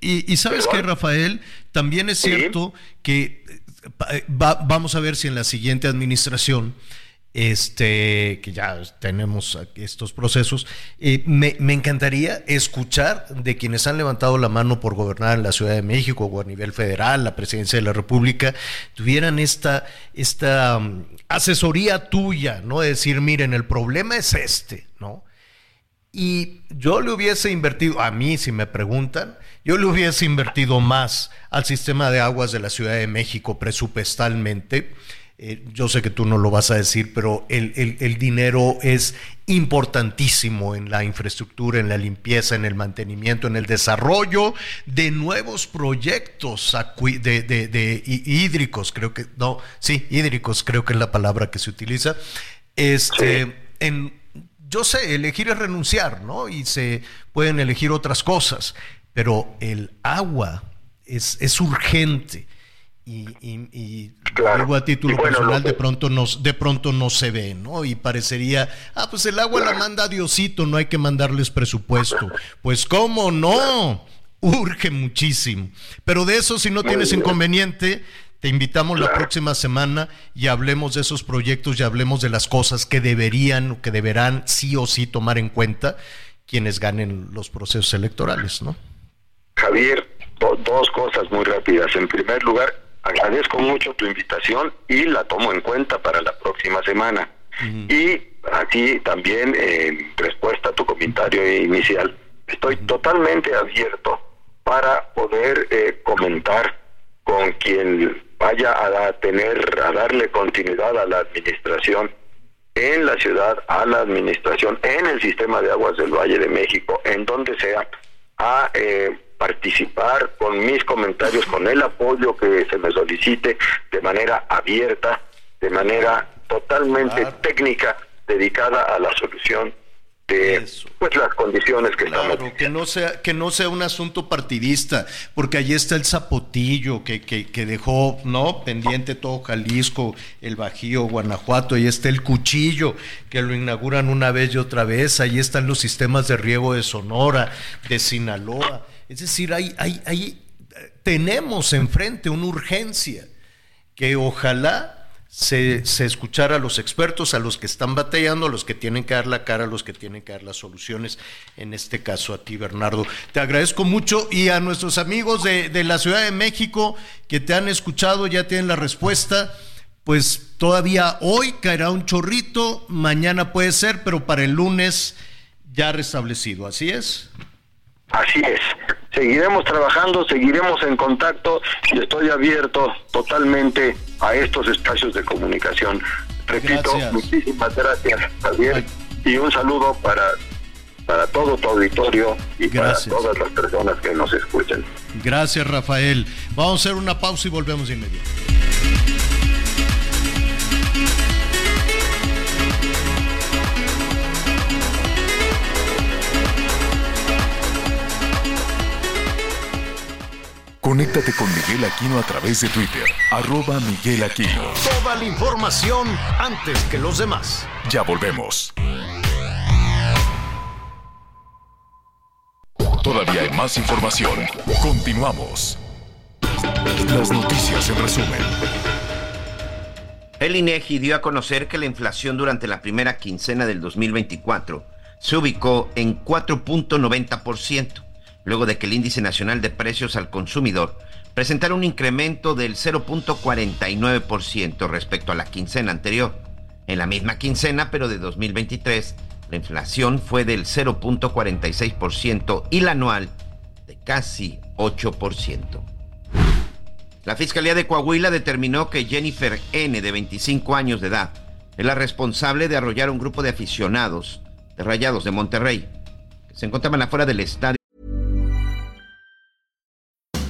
y, sabes qué, Rafael, también es cierto que eh, vamos a ver si en la siguiente administración este, que ya tenemos estos procesos, eh, me, encantaría escuchar de quienes han levantado la mano por gobernar en la Ciudad de México o a nivel federal, la presidencia de la República, tuvieran esta, esta um, asesoría tuya, ¿no? De decir, miren, el problema es este, ¿no? Y yo le hubiese invertido, a mí si me preguntan, yo le hubiese invertido más al sistema de aguas de la Ciudad de México presupuestalmente eh, yo sé que tú no lo vas a decir, pero el, dinero es importantísimo en la infraestructura, en la limpieza, en el mantenimiento, en el desarrollo de nuevos proyectos de, hídricos, creo que, no, sí, hídricos creo que es la palabra que se utiliza. Este, en, yo sé, elegir es renunciar, ¿no? Y se pueden elegir otras cosas, pero el agua es, es urgente y, y, a título personal de pronto nos de pronto no se ve, ¿no? Y parecería, ah, pues el agua la manda Diosito, no hay que mandarles presupuesto. Pues cómo no, urge muchísimo. Pero de eso si no tienes inconveniente, te invitamos la próxima semana y hablemos de esos proyectos y hablemos de las cosas que deberían o que deberán sí o sí tomar en cuenta quienes ganen los procesos electorales, ¿no? Javier, dos cosas muy rápidas. En primer lugar, agradezco mucho tu invitación y la tomo en cuenta para la próxima semana. Y aquí también, en respuesta a tu comentario inicial, estoy totalmente abierto para poder eh, comentar con quien vaya a tener, a darle continuidad a la administración en la ciudad, a la administración en el sistema de aguas del Valle de México, en donde sea, a eh, participar con mis comentarios, con el apoyo que se me solicite de manera abierta, de manera totalmente técnica, dedicada a la solución de pues las condiciones que claro, estamos que no sea que no sea un asunto partidista porque allí está el zapotillo que, que, que, dejó no pendiente todo Jalisco el Bajío Guanajuato ahí está el cuchillo que lo inauguran una vez y otra vez ahí están los sistemas de riego de Sonora de Sinaloa es decir, hay, hay, hay, tenemos enfrente una urgencia que ojalá se, se, escuchara a los expertos, a los que están batallando, a los que tienen que dar la cara, a los que tienen que dar las soluciones, en este caso a ti, Bernardo. Te agradezco mucho y a nuestros amigos de, de la Ciudad de México que te han escuchado, ya tienen la respuesta. Pues todavía hoy caerá un chorrito, mañana puede ser, pero para el lunes ya restablecido, ¿así es? Así es. Seguiremos trabajando, seguiremos en contacto y estoy abierto totalmente a estos espacios de comunicación. Repito, muchísimas gracias, Javier, y un saludo para, para todo tu auditorio y para todas las personas que nos escuchan. Gracias, Rafael. Vamos a hacer una pausa y volvemos de inmediato. Conéctate con Miguel Aquino a través de Twitter, arroba Miguel Aquino. Toda la información antes que los demás. Ya volvemos. Todavía hay más información. Continuamos. Las noticias en resumen. El INEGI dio a conocer que la inflación durante la primera quincena del 2024 se ubicó en 4.90% luego de que el índice nacional de precios al consumidor presentara un incremento del 0.49% respecto a la quincena anterior. En la misma quincena, pero de 2023, la inflación fue del 0.46% y la anual de casi 8%. La Fiscalía de Coahuila determinó que Jennifer N., de 25 años de edad, es la responsable de arrollar un grupo de aficionados de Rayados de Monterrey, que se encontraban afuera del estadio.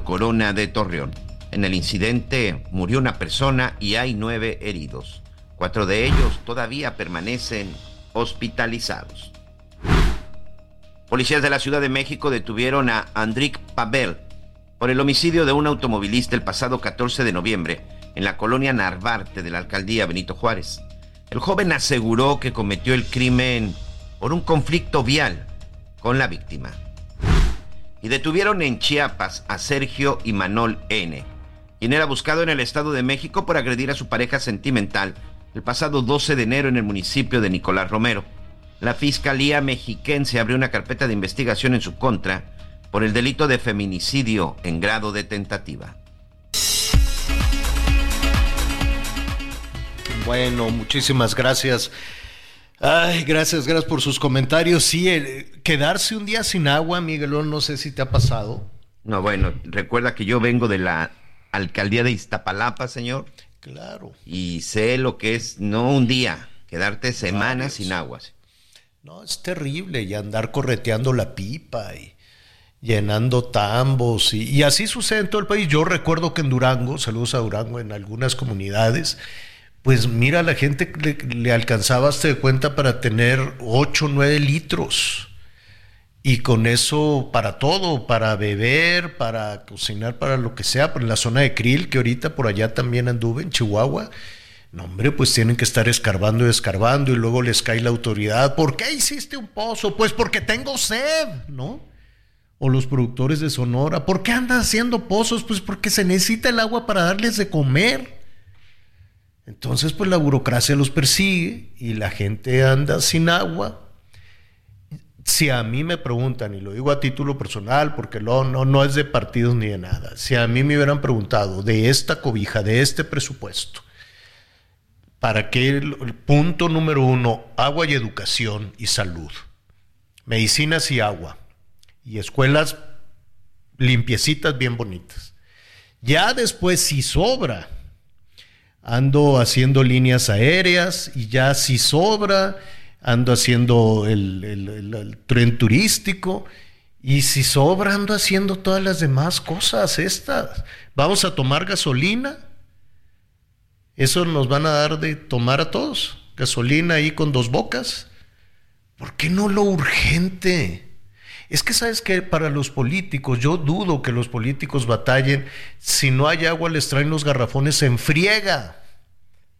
Corona de Torreón. En el incidente murió una persona y hay nueve heridos. Cuatro de ellos todavía permanecen hospitalizados. Policías de la Ciudad de México detuvieron a Andrik Pavel por el homicidio de un automovilista el pasado 14 de noviembre en la colonia Narvarte de la alcaldía Benito Juárez. El joven aseguró que cometió el crimen por un conflicto vial con la víctima. Y detuvieron en Chiapas a Sergio y Manol N., quien era buscado en el Estado de México por agredir a su pareja sentimental el pasado 12 de enero en el municipio de Nicolás Romero la Fiscalía Mexiquense abrió una carpeta de investigación en su contra por el delito de feminicidio en grado de tentativa. Bueno, muchísimas gracias. Ay, gracias, gracias por sus comentarios. Sí, quedarse un día sin agua, Miguelón, no sé si te ha pasado. No, bueno, recuerda que yo vengo de la alcaldía de Iztapalapa, señor. Claro. Y sé lo que es no un día, quedarte semanas sin agua. No, es terrible y andar correteando la pipa y llenando tambos y, así sucede en todo el país. Yo recuerdo que en Durango, saludos a Durango, en algunas comunidades, pues mira, la gente le, alcanzaba hasta de cuenta para tener 8, 9 litros. Y con eso para todo, para beber, para cocinar, para lo que sea, en la zona de Krill, que ahorita por allá también anduve, en Chihuahua, no, hombre, pues tienen que estar escarbando y escarbando y luego les cae la autoridad. ¿Por qué hiciste un pozo? Pues porque tengo sed, ¿no? O los productores de Sonora, ¿por qué andan haciendo pozos? Pues porque se necesita el agua para darles de comer. Entonces, pues la burocracia los persigue y la gente anda sin agua. Si a mí me preguntan, y lo digo a título personal, porque no, no, no es de partidos ni de nada, si a mí me hubieran preguntado de esta cobija, de este presupuesto, para que el, punto número uno, agua y educación y salud, medicinas y agua, y escuelas limpiecitas, bien bonitas. Ya después, si sobra, ando haciendo líneas aéreas y ya si sobra, ando haciendo el, el, tren turístico y si sobra, ando haciendo todas las demás cosas estas. Vamos a tomar gasolina eso nos van a dar de tomar a todos. Gasolina ahí con dos bocas. ¿Por qué no lo urgente? Es que sabes que para los políticos, yo dudo que los políticos batallen. Si no hay agua, les traen los garrafones en friega.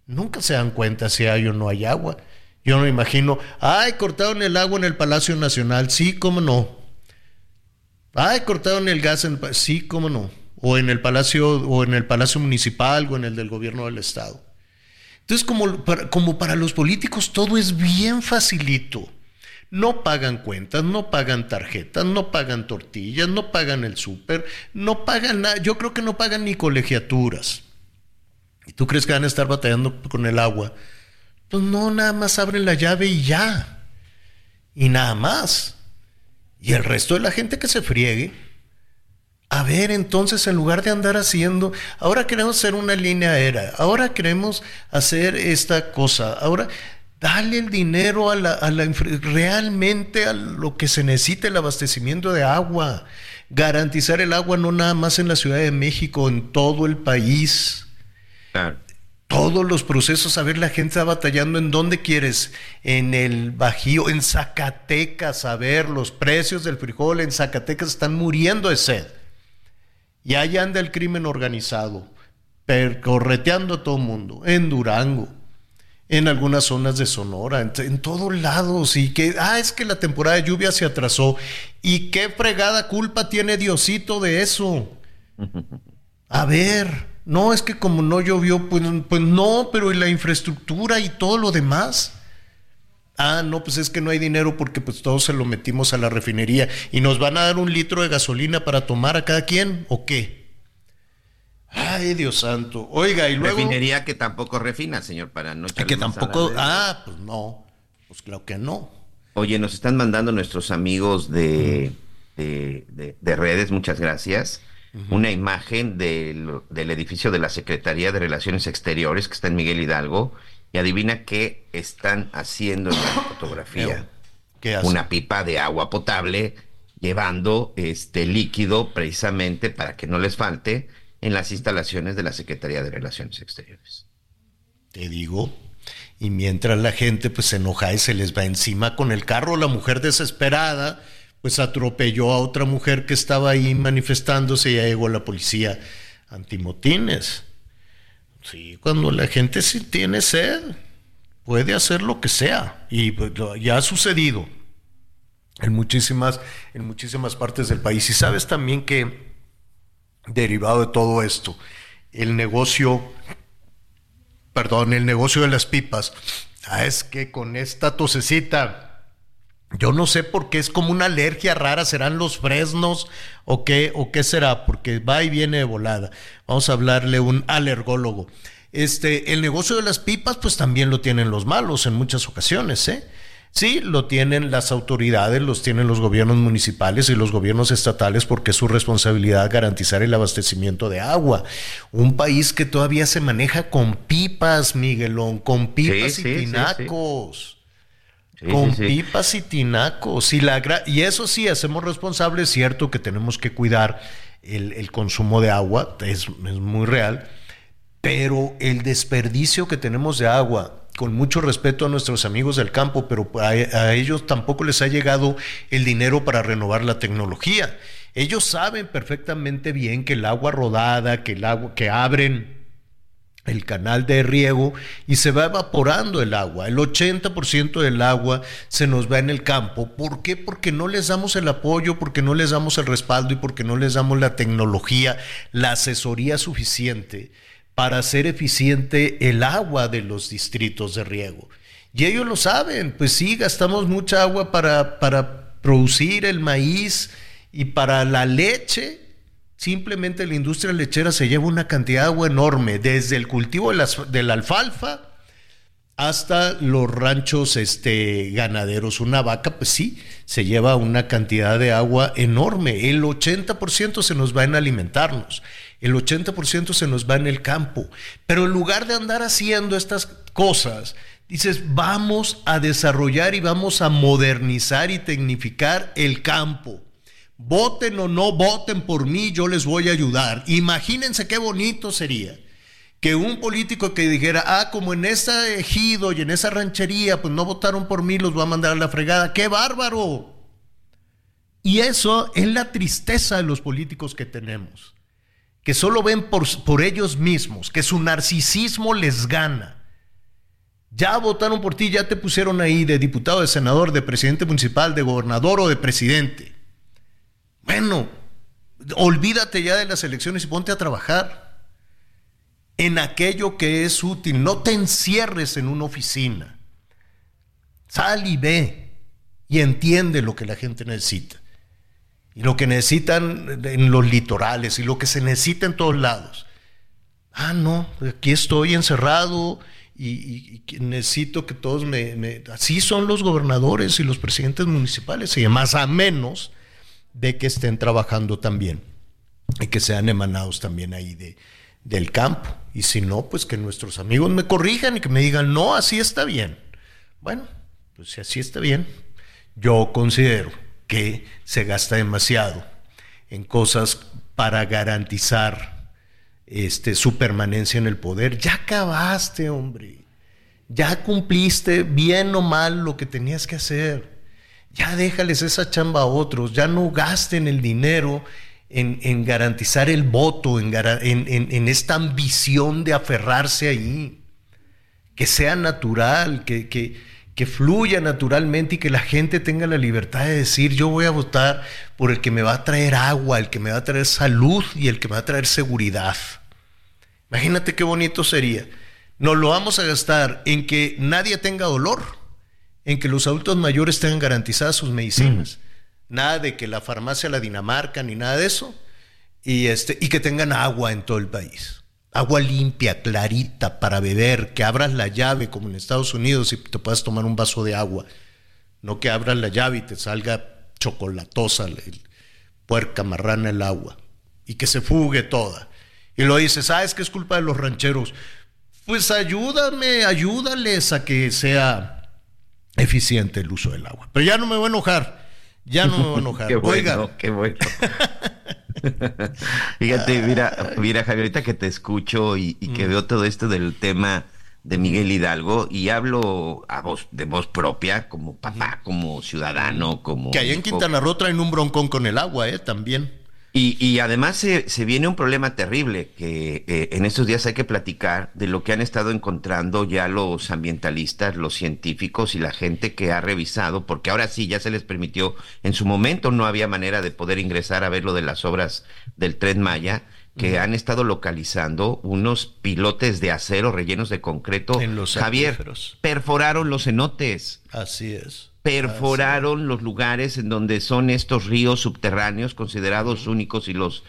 Nunca se dan cuenta si hay o no hay agua. Yo no imagino, ay, cortaron el agua en el Palacio Nacional. Sí, cómo no. Ay, cortaron el gas en. Sí, cómo no o en el Palacio, o en el Palacio Municipal, o en el del gobierno del Estado. Entonces, como para, como para los políticos todo es bien facilito. No pagan cuentas, no pagan tarjetas, no pagan tortillas, no pagan el súper, no pagan nada. Yo creo que no pagan ni colegiaturas. ¿Y tú crees que van a estar batallando con el agua? Pues no, nada más abren la llave y ya. Y nada más. Y el resto de la gente que se friegue. A ver, entonces, en lugar de andar haciendo, ahora queremos hacer una línea aérea, ahora queremos hacer esta cosa, ahora dale el dinero a la, a la, realmente a lo que se necesita el abastecimiento de agua, garantizar el agua no nada más en la Ciudad de México, en todo el país. Todos los procesos, a ver, la gente está batallando en dónde quieres, en el Bajío, en Zacatecas, a ver, los precios del frijol en Zacatecas están muriendo de sed. Y allá anda el crimen organizado, correteando a todo el mundo, en Durango, en algunas zonas de Sonora, en, todos lados. Y que, ah, es que la temporada de lluvia se atrasó. ¿Y qué fregada culpa tiene Diosito de eso? A ver, no, es que como no llovió, pues, pues no, pero ¿y la infraestructura y todo lo demás? Ah, no, pues es que no hay dinero porque pues todos se lo metimos a la refinería y nos van a dar un litro de gasolina para tomar a cada quien o qué. Ay, Dios santo. Oiga, y luego refinería que tampoco refina, señor, para no que tampoco, ah, pues no. Pues claro que no. Oye, nos están mandando nuestros amigos de, de, redes, muchas gracias, una imagen del, del, edificio de la Secretaría de Relaciones Exteriores que está en Miguel Hidalgo y adivina qué están haciendo en la fotografía. Una pipa de agua potable llevando este líquido precisamente para que no les falte en las instalaciones de la Secretaría de Relaciones Exteriores. Te digo, y mientras la gente pues se enoja y se les va encima con el carro, la mujer desesperada pues atropelló a otra mujer que estaba ahí manifestándose y ya llegó la policía antimotines. Sí, cuando la gente sí tiene sed, puede hacer lo que sea y pues, ya ha sucedido en muchísimas, en muchísimas partes del país. Y sabes también que, derivado de todo esto, el negocio, perdón, el negocio de las pipas, ah, es que con esta tosecita, yo no sé por qué es como una alergia rara, serán los fresnos o qué, o qué será, porque va y viene de volada. Vamos a hablarle un alergólogo. Este, el negocio de las pipas, pues también lo tienen los malos en muchas ocasiones, ¿eh? Sí, lo tienen las autoridades, los tienen los gobiernos municipales y los gobiernos estatales porque es su responsabilidad garantizar el abastecimiento de agua. Un país que todavía se maneja con pipas, Miguelón, con pipas y tinacos. con pipas y tinacos. Y, la, y eso sí, hacemos responsables, es cierto que tenemos que cuidar el, consumo de agua, es, es muy real, pero el desperdicio que tenemos de agua con mucho respeto a nuestros amigos del campo, pero a, ellos tampoco les ha llegado el dinero para renovar la tecnología. Ellos saben perfectamente bien que el agua rodada, que el agua que abren el canal de riego y se va evaporando el agua. El 80% del agua se nos va en el campo. ¿Por qué? Porque no les damos el apoyo, porque no les damos el respaldo y porque no les damos la tecnología, la asesoría suficiente para hacer eficiente el agua de los distritos de riego. Y ellos lo saben, pues sí, gastamos mucha agua para, para producir el maíz y para la leche. Simplemente la industria lechera se lleva una cantidad de agua enorme, desde el cultivo de la, alfalfa hasta los ranchos este, ganaderos. Una vaca, pues sí, se lleva una cantidad de agua enorme. El 80% se nos va en alimentarnos el 80% se nos va en el campo. Pero en lugar de andar haciendo estas cosas, dices, vamos a desarrollar y vamos a modernizar y tecnificar el campo. Voten o no voten por mí, yo les voy a ayudar. Imagínense qué bonito sería que un político que dijera, ah, como en ese ejido y en esa ranchería, pues no votaron por mí, los voy a mandar a la fregada. ¡Qué bárbaro! Y eso es la tristeza de los políticos que tenemos que solo ven por, por ellos mismos, que su narcisismo les gana. Ya votaron por ti, ya te pusieron ahí de diputado, de senador, de presidente municipal, de gobernador o de presidente. Bueno, olvídate ya de las elecciones y ponte a trabajar en aquello que es útil. No te encierres en una oficina. Sal y ve y entiende lo que la gente necesita y lo que necesitan en los litorales y lo que se necesita en todos lados. Ah, no, aquí estoy encerrado y, necesito que todos me, Así son los gobernadores y los presidentes municipales, y más a menos de que estén trabajando también y que sean emanados también ahí de, del campo. Y si no, pues que nuestros amigos me corrijan y que me digan, no, así está bien. Bueno, pues si así está bien, yo considero que se gasta demasiado en cosas para garantizar este, su permanencia en el poder. Ya acabaste, hombre. Ya cumpliste bien o mal lo que tenías que hacer. Ya déjales esa chamba a otros. Ya no gasten el dinero en, garantizar el voto, en, esta ambición de aferrarse ahí. Que sea natural, que, fluya naturalmente y que la gente tenga la libertad de decir yo voy a votar por el que me va a traer agua, el que me va a traer salud y el que me va a traer seguridad. Imagínate qué bonito sería. Nos lo vamos a gastar en que nadie tenga dolor, en que los adultos mayores tengan garantizadas sus medicinas. Nada de que la farmacia la Dinamarca ni nada de eso. Y, este, y que tengan agua en todo el país agua limpia, clarita para beber, que abras la llave como en Estados Unidos y te puedas tomar un vaso de agua. no que abras la llave y te salga chocolatosa, puerca marrana el agua y que se fugue toda. Y lo dices, ¿sabes que es culpa de los rancheros? Pues ayúdame, ayúdales a que sea eficiente el uso del agua. Pero ya no me voy a enojar, ya no me voy a enojar. qué bueno, qué bueno. Fíjate, mira, mira, Javierita, que te escucho y, que mm. veo todo esto del tema de Miguel Hidalgo y hablo a voz de voz propia, como papá, como ciudadano, como... Que allá en Quintana Roo traen un broncón con el agua, ¿eh? También. Y, y además se, se, viene un problema terrible que eh, en estos días hay que platicar de lo que han estado encontrando ya los ambientalistas, los científicos y la gente que ha revisado, porque ahora sí ya se les permitió, en su momento no había manera de poder ingresar a ver lo de las obras del tren Maya, que han estado localizando unos pilotes de acero rellenos de concreto. En los Javier, perforaron los cenotes. Así es. Perforaron los lugares en donde son estos ríos subterráneos considerados únicos y los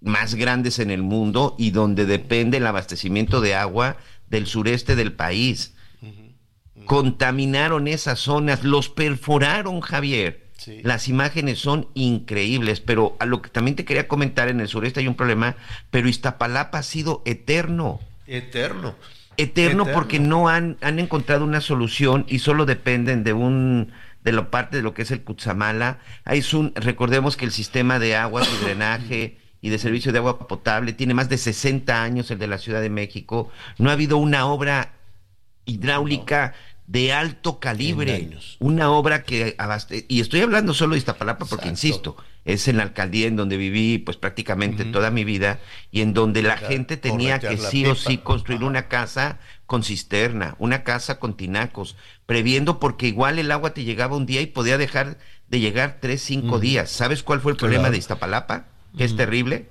más grandes en el mundo y donde depende el abastecimiento de agua del sureste del país. Contaminaron esas zonas, los perforaron, Javier. Las imágenes son increíbles, pero a lo que también te quería comentar, en el sureste hay un problema, pero Iztapalapa ha sido eterno. Eterno. Eterno, porque no han, han encontrado una solución y solo dependen de un de la parte de lo que es el Cutzamala. Hay un, recordemos que el sistema de aguas y drenaje y de servicio de agua potable tiene más de 60 años el de la Ciudad de México. No ha habido una obra hidráulica de alto calibre, una obra que abaste y estoy hablando solo de Iztapalapa porque insisto, es en la alcaldía en donde viví pues prácticamente toda mi vida y en donde la gente tenía que sí o sí construir una casa con cisterna, una casa con tinacos, previendo porque igual el agua te llegaba un día y podía dejar de llegar tres, cinco días. ¿Sabes cuál fue el problema de Iztapalapa? Que es terrible.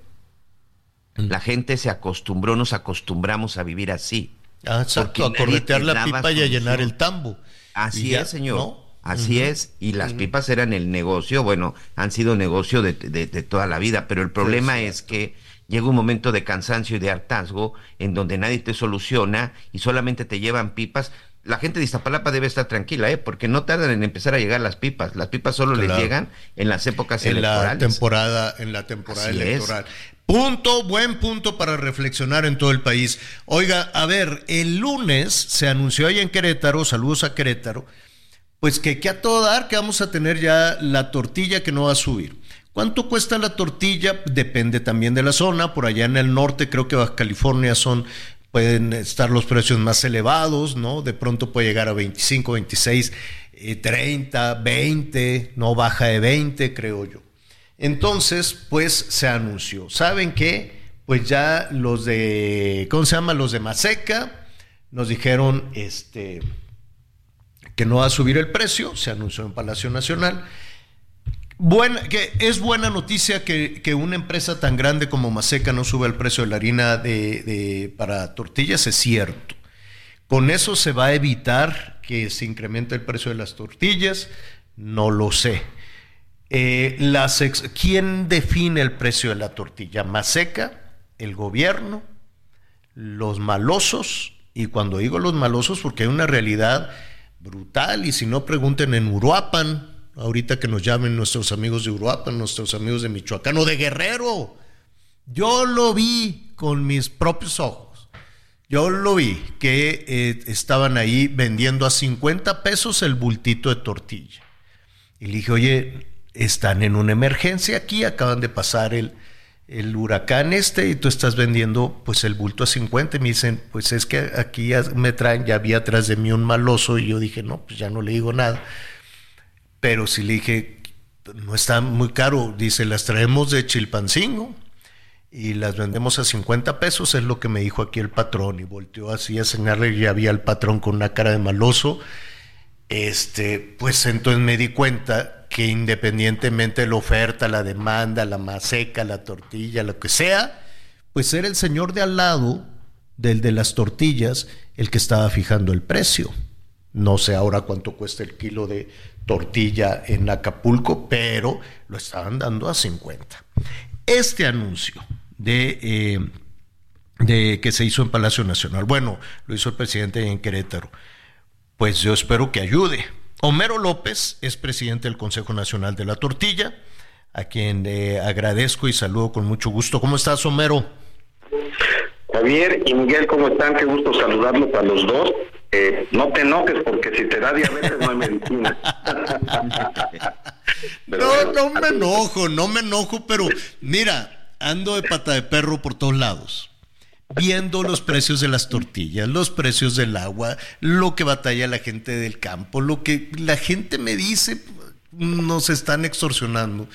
La gente se acostumbró, nos acostumbramos a vivir así Ah, exacto, a corretear la pipa y a llenar el tambo. Así es, señor. Así es, y las pipas eran el negocio, bueno, han sido negocio de, toda la vida, pero el problema es que llega un momento de cansancio y de hartazgo en donde nadie te soluciona y solamente te llevan pipas. La gente de Iztapalapa debe estar tranquila, ¿eh? porque no tardan en empezar a llegar las pipas. Las pipas solo les llegan en las épocas en electorales. La temporada, en la temporada electoral. Punto, buen punto para reflexionar en todo el país. Oiga, a ver, el lunes se anunció ahí en Querétaro, saludos a Querétaro, pues que, que a todo dar que vamos a tener ya la tortilla que no va a subir. ¿Cuánto cuesta la tortilla? Depende también de la zona. Por allá en el norte, creo que Baja California son pueden estar los precios más elevados, ¿no? De pronto puede llegar a 25, 26, 30, 20, no baja de 20, creo yo. Entonces, pues se anunció. ¿Saben qué? Pues ya los de, ¿cómo se llama? Los de Maseca nos dijeron este, que no va a subir el precio, se anunció en Palacio Nacional. Que es buena noticia que, una empresa tan grande como Maseca no sube el precio de la harina de, para tortillas, es cierto. Con eso se va a evitar que se incremente el precio de las tortillas, no lo sé. Eh, las ¿Quién define el precio de la tortilla? ¿Más seca? ¿El gobierno? ¿Los malosos? Y cuando digo los malosos, porque hay una realidad brutal, y si no pregunten en Uruapan, ahorita que nos llamen nuestros amigos de Uruapan, nuestros amigos de Michoacán o de Guerrero. Yo lo vi con mis propios ojos. Yo lo vi, que eh, estaban ahí vendiendo a 50 pesos el bultito de tortilla. Y le dije, oye, están en una emergencia aquí, acaban de pasar el, el huracán este y tú estás vendiendo pues el bulto a 50 y me dicen, pues es que aquí ya me traen, ya había atrás de mí un maloso y yo dije, no, pues ya no le digo nada. Pero si le dije, no está muy caro, dice, las traemos de Chilpancingo y las vendemos a 50 pesos, es lo que me dijo aquí el patrón y volteó así a señalarle y había el patrón con una cara de maloso. Este, pues entonces me di cuenta que independientemente de la oferta, la demanda, la maseca, la tortilla, lo que sea, pues era el señor de al lado del de las tortillas el que estaba fijando el precio. No sé ahora cuánto cuesta el kilo de tortilla en Acapulco, pero lo estaban dando a 50. Este anuncio de, eh, de que se hizo en Palacio Nacional, bueno, lo hizo el presidente en Querétaro, pues yo espero que ayude, Homero López es presidente del Consejo Nacional de la Tortilla, a quien le agradezco y saludo con mucho gusto. ¿Cómo estás, Homero? Javier y Miguel, ¿cómo están? Qué gusto saludarlos a los dos. Eh, no te enojes porque si te da diabetes no hay medicina. no, no me enojo, no me enojo, pero mira, ando de pata de perro por todos lados viendo los precios de las tortillas, los precios del agua, lo que batalla la gente del campo, lo que la gente me dice, nos están extorsionando.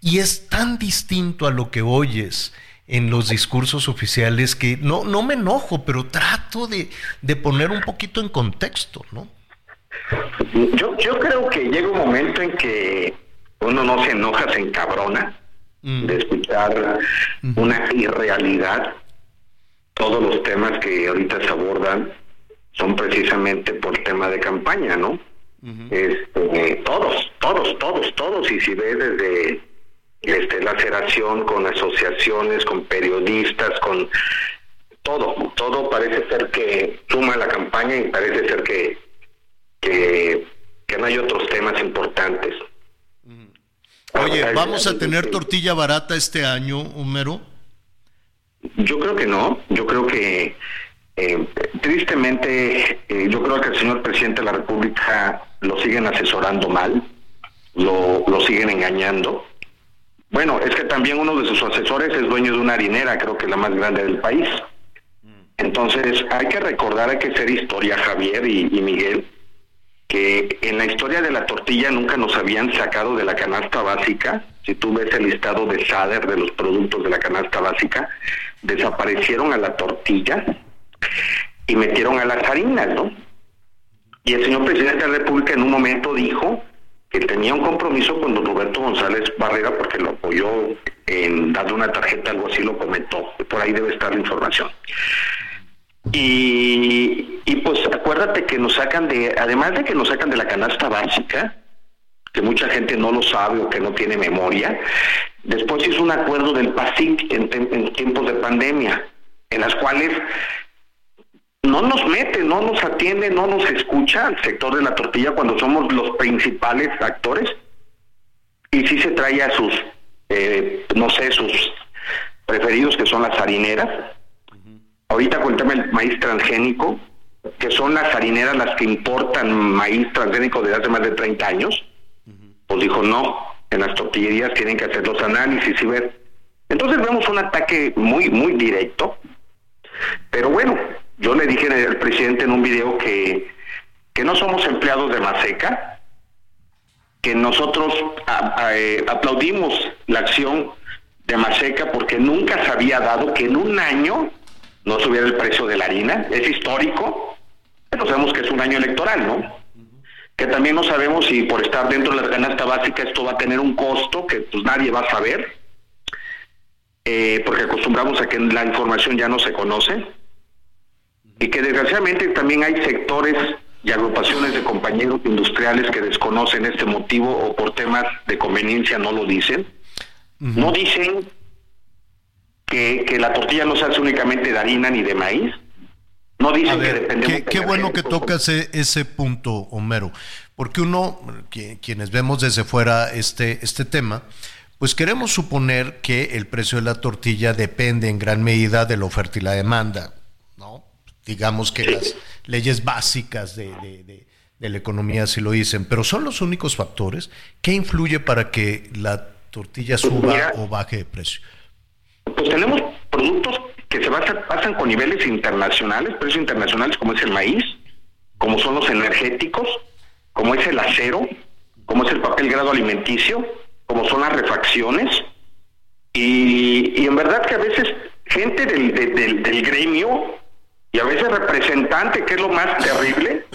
Y es tan distinto a lo que oyes en los discursos oficiales que no, no me enojo, pero trato de, poner un poquito en contexto, ¿no? Yo, yo creo que llega un momento en que uno no se enoja, se encabrona mm. de escuchar una irrealidad todos los temas que ahorita se abordan son precisamente por tema de campaña, ¿no? este, todos, todos, todos, todos, y si ves desde este, la federación con asociaciones, con periodistas, con todo, todo parece ser que suma la campaña y parece ser que, que, que no hay otros temas importantes. Oye, ¿vamos a tener tortilla barata este año, Homero? Yo creo que no, yo creo que eh, tristemente eh, yo creo que el señor presidente de la República lo siguen asesorando mal, lo, lo siguen engañando. Bueno, es que también uno de sus asesores es dueño de una harinera, creo que la más grande del país. Entonces hay que recordar, hay que hacer historia, Javier y, y Miguel, que en la historia de la tortilla nunca nos habían sacado de la canasta básica. Si tú ves el listado de SADER de los productos de la canasta básica, desaparecieron a la tortilla y metieron a las harinas, ¿no? Y el señor presidente de la República en un momento dijo que tenía un compromiso con don Roberto González Barrera porque lo apoyó en darle una tarjeta, algo así lo comentó, por ahí debe estar la información. Y, y pues acuérdate que nos sacan de, además de que nos sacan de la canasta básica, que mucha gente no lo sabe o que no tiene memoria, Después hizo un acuerdo del PASIC en, tiempos de pandemia, en las cuales no nos mete, no nos atiende, no nos escucha al sector de la tortilla cuando somos los principales actores y sí se trae a sus, eh, no sé, sus preferidos que son las harineras. Ahorita cuéntame el maíz transgénico, que son las harineras las que importan maíz transgénico desde hace más de 30 años. Pues dijo, no, en las tortillerías tienen que hacer los análisis y ver. Entonces vemos un ataque muy, muy directo. Pero bueno, yo le dije al presidente en un video que, que no somos empleados de Maseca, que nosotros eh, aplaudimos la acción de Maseca porque nunca se había dado que en un año no subiera el precio de la harina. Es histórico, pero sabemos que es un año electoral, ¿no? que también no sabemos si por estar dentro de la canasta básica esto va a tener un costo que pues nadie va a saber, eh, porque acostumbramos a que la información ya no se conoce, y que desgraciadamente también hay sectores y agrupaciones de compañeros industriales que desconocen este motivo o por temas de conveniencia no lo dicen. No dicen que, que la tortilla no se hace únicamente de harina ni de maíz, no dicen que dependemos qué, qué bueno que tocas ese, punto, Homero, porque uno, quienes vemos desde fuera este, este tema, pues queremos suponer que el precio de la tortilla depende en gran medida de la oferta y la demanda, ¿no? Digamos que las leyes básicas de, la economía sí lo dicen, pero son los únicos factores que influye para que la tortilla suba o baje de precio. Pues tenemos productos que se pasan con niveles internacionales, precios internacionales como es el maíz, como son los energéticos, como es el acero, como es el papel grado alimenticio, como son las refacciones. Y, en verdad que a veces gente del, del, gremio y a veces representante, que es lo más terrible,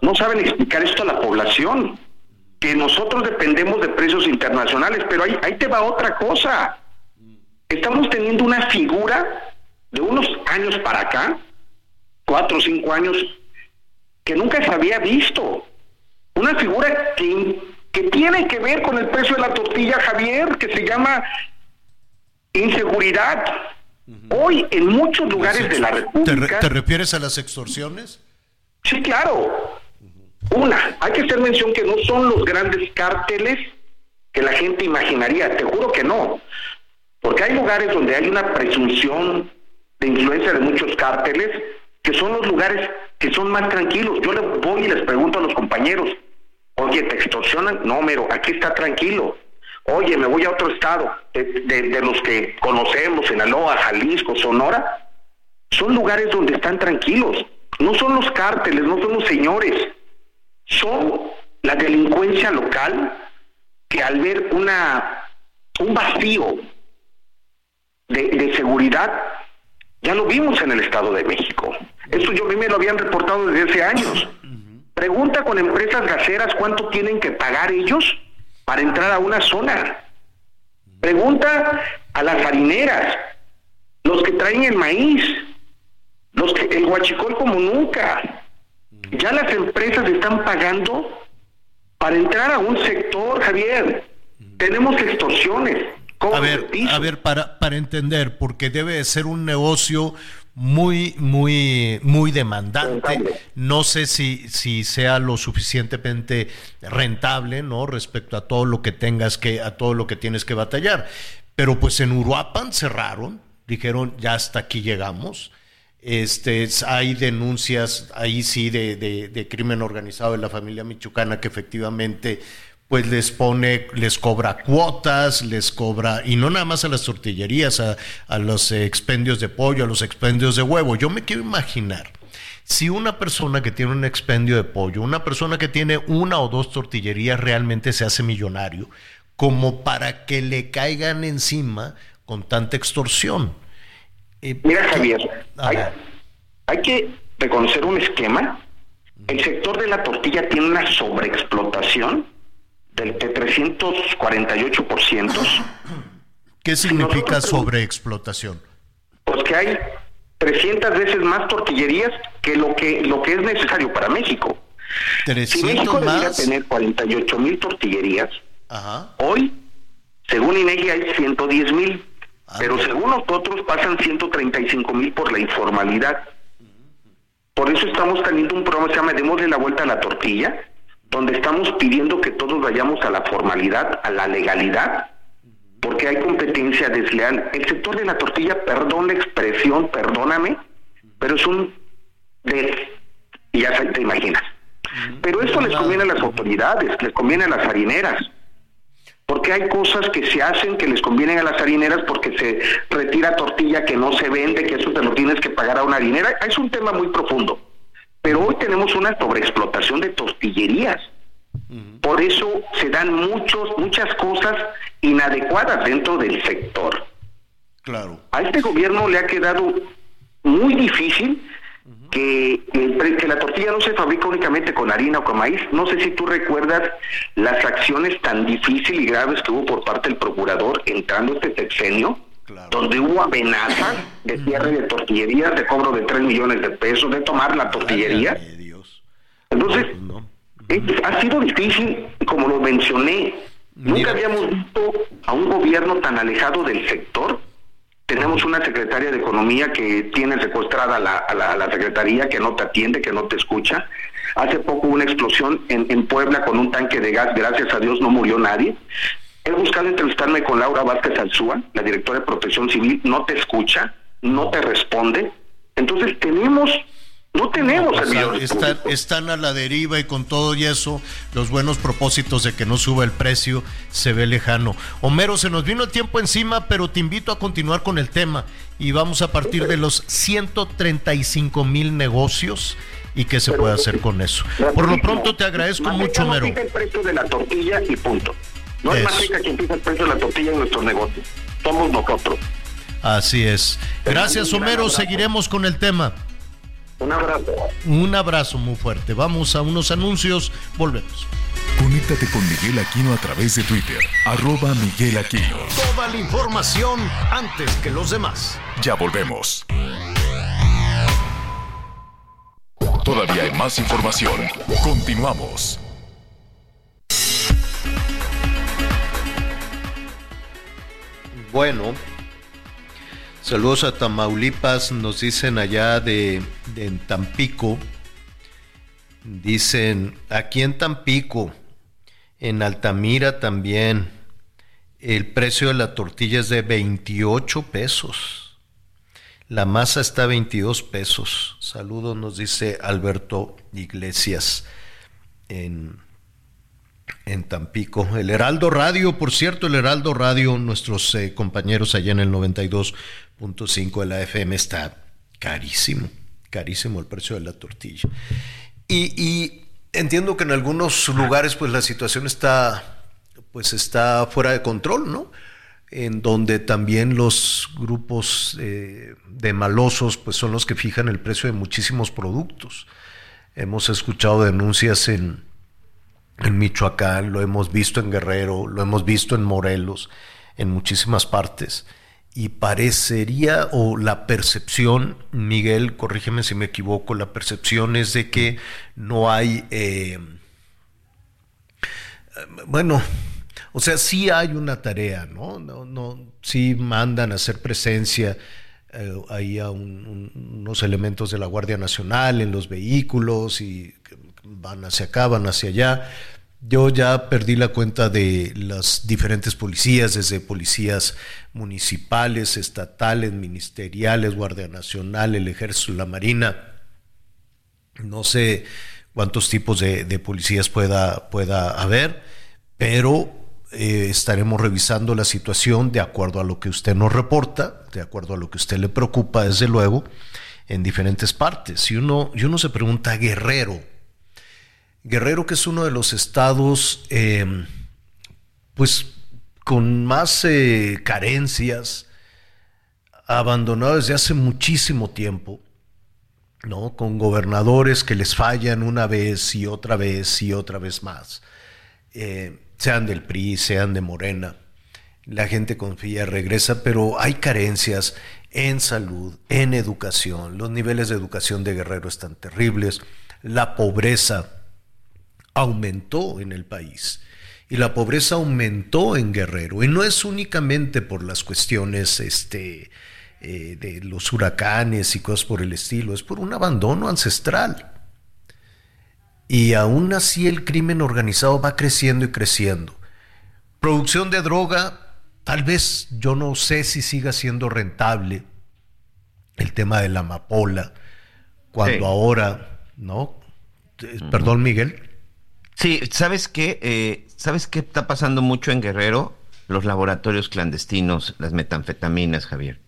no saben explicar esto a la población. Que nosotros dependemos de precios internacionales, pero ahí, ahí te va otra cosa. Estamos teniendo una figura de unos años para acá, cuatro o cinco años, que nunca se había visto. Una figura que, que tiene que ver con el precio de la tortilla, Javier, que se llama inseguridad. Hoy en muchos lugares de la República... ¿Te, refieres a las extorsiones? Sí, claro. Una, hay que hacer mención que no son los grandes cárteles que la gente imaginaría, te juro que no, porque hay lugares donde hay una presunción de influencia de muchos cárteles que son los lugares que son más tranquilos. Yo le voy y les pregunto a los compañeros, oye, ¿te extorsionan? No, pero aquí está tranquilo. Oye, me voy a otro estado, de, de los que conocemos, Sinaloa, Jalisco, Sonora, son lugares donde están tranquilos. No son los cárteles, no son los señores, son la delincuencia local que al ver una un vacío de, seguridad, ya lo vimos en el Estado de México. Eso yo me lo habían reportado desde hace años. Pregunta con empresas gaseras cuánto tienen que pagar ellos para entrar a una zona. Pregunta a las harineras, los que traen el maíz, los que el huachicol como nunca. Ya las empresas están pagando para entrar a un sector, Javier. Tenemos extorsiones. A ver, a ver, para, para entender, porque debe de ser un negocio muy, muy, muy demandante. No sé si, si sea lo suficientemente rentable, ¿no? Respecto a todo lo que tengas que, a todo lo que tienes que batallar. Pero pues en Uruapan cerraron, dijeron ya hasta aquí llegamos. Este, hay denuncias ahí sí de, de, de crimen organizado de la familia michoacana que efectivamente pues les pone, les cobra cuotas, les cobra, y no nada más a las tortillerías, a, los expendios de pollo, a los expendios de huevo. Yo me quiero imaginar, si una persona que tiene un expendio de pollo, una persona que tiene una o dos tortillerías realmente se hace millonario, como para que le caigan encima con tanta extorsión. Eh, Mira, Javier, hay, hay que reconocer un esquema. El sector de la tortilla tiene una sobreexplotación del 348%. ¿Qué significa sobreexplotación? Pues que hay 300 veces más tortillerías que lo que lo que es necesario para México. 300 si México más? tener 48 mil tortillerías, hoy, según INEGI, hay 110 mil, ah, pero según nosotros pasan 135 mil por la informalidad. Por eso estamos teniendo un programa que se llama Démosle la vuelta a la tortilla, donde estamos pidiendo que todos vayamos a la formalidad, a la legalidad, porque hay competencia desleal. El sector de la tortilla, perdón la expresión, perdóname, pero es un y ya te imaginas. Pero esto les conviene a las autoridades, les conviene a las harineras, porque hay cosas que se hacen que les convienen a las harineras porque se retira tortilla que no se vende, que eso te lo tienes que pagar a una harinera. Es un tema muy profundo. Pero hoy tenemos una sobreexplotación de tortillerías. Por eso se dan muchos, muchas cosas inadecuadas dentro del sector. Claro. A este gobierno le ha quedado muy difícil que, que, la tortilla no se fabrica únicamente con harina o con maíz. No sé si tú recuerdas las acciones tan difíciles y graves que hubo por parte del procurador entrando este sexenio donde hubo amenazas de cierre de tortillerías, de cobro de 3 millones de pesos, de tomar la tortillería. Entonces, ha sido difícil, como lo mencioné, nunca habíamos visto a un gobierno tan alejado del sector. Tenemos una secretaria de Economía que tiene secuestrada la, a la, la secretaría, que no te atiende, que no te escucha. Hace poco una explosión en, en Puebla con un tanque de gas, gracias a Dios no murió nadie. He buscado entrevistarme con Laura Vázquez Alzúa, la directora de Protección Civil, no te escucha, no te responde. Entonces tenemos, no tenemos están, están, a la deriva y con todo y eso, los buenos propósitos de que no suba el precio se ve lejano. Homero, se nos vino el tiempo encima, pero te invito a continuar con el tema y vamos a partir de los 135 mil negocios y qué se puede hacer con eso. Por lo pronto te agradezco mucho, Homero. el precio de la tortilla y punto. No es más rica quien empieza el precio de la tortilla en nuestros negocios. Somos nosotros. Así es. Gracias, Homero. Seguiremos con el tema. Un abrazo. Un abrazo muy fuerte. Vamos a unos anuncios. Volvemos. Conéctate con Miguel Aquino a través de Twitter. Arroba Miguel Aquino. Toda la información antes que los demás. Ya volvemos. Todavía hay más información. Continuamos. Bueno, saludos a Tamaulipas, nos dicen allá de, Tampico. Dicen, aquí en Tampico, en Altamira también, el precio de la tortilla es de 28 pesos. La masa está a 22 pesos. Saludos, nos dice Alberto Iglesias en, en Tampico. El Heraldo Radio, por cierto, el Heraldo Radio, nuestros eh, compañeros allá en el 92.5 de la FM está carísimo, carísimo el precio de la tortilla. Y, entiendo que en algunos lugares pues la situación está pues está fuera de control, ¿no? En donde también los grupos eh, de malosos pues son los que fijan el precio de muchísimos productos. Hemos escuchado denuncias en, en Michoacán, lo hemos visto en Guerrero, lo hemos visto en Morelos, en muchísimas partes y parecería, o la percepción, Miguel, corrígeme si me equivoco, la percepción es de que no hay, eh, bueno, o sea, sí hay una tarea, ¿no? no, no sí mandan a hacer presencia eh, ahí a unos elementos de la Guardia Nacional en los vehículos y van hacia acá, van hacia allá, yo ya perdí la cuenta de las diferentes policías, desde policías municipales, estatales, ministeriales, Guardia Nacional, el Ejército, la Marina. No sé cuántos tipos de, policías pueda, haber, pero eh, estaremos revisando la situación de acuerdo a lo que usted nos reporta, de acuerdo a lo que usted le preocupa, desde luego, en diferentes partes. Y uno, y uno se pregunta, Guerrero, Guerrero, que es uno de los estados, eh, pues, con más eh, carencias, abandonado desde hace muchísimo tiempo, ¿no? Con gobernadores que les fallan una vez y otra vez y otra vez más, eh, sean del PRI, sean de Morena. La gente confía, regresa, pero hay carencias en salud, en educación. Los niveles de educación de Guerrero están terribles. La pobreza aumentó en el país y la pobreza aumentó en Guerrero y no es únicamente por las cuestiones este, eh, de los huracanes y cosas por el estilo, es por un abandono ancestral. Y aún así el crimen organizado va creciendo y creciendo. Producción de droga, tal vez yo no sé si siga siendo rentable el tema de la amapola, cuando ahora, ¿no? Perdón, Miguel. Sí, ¿sabes qué? Eh, ¿Sabes qué está pasando mucho en Guerrero? Los laboratorios clandestinos, las metanfetaminas, Javier.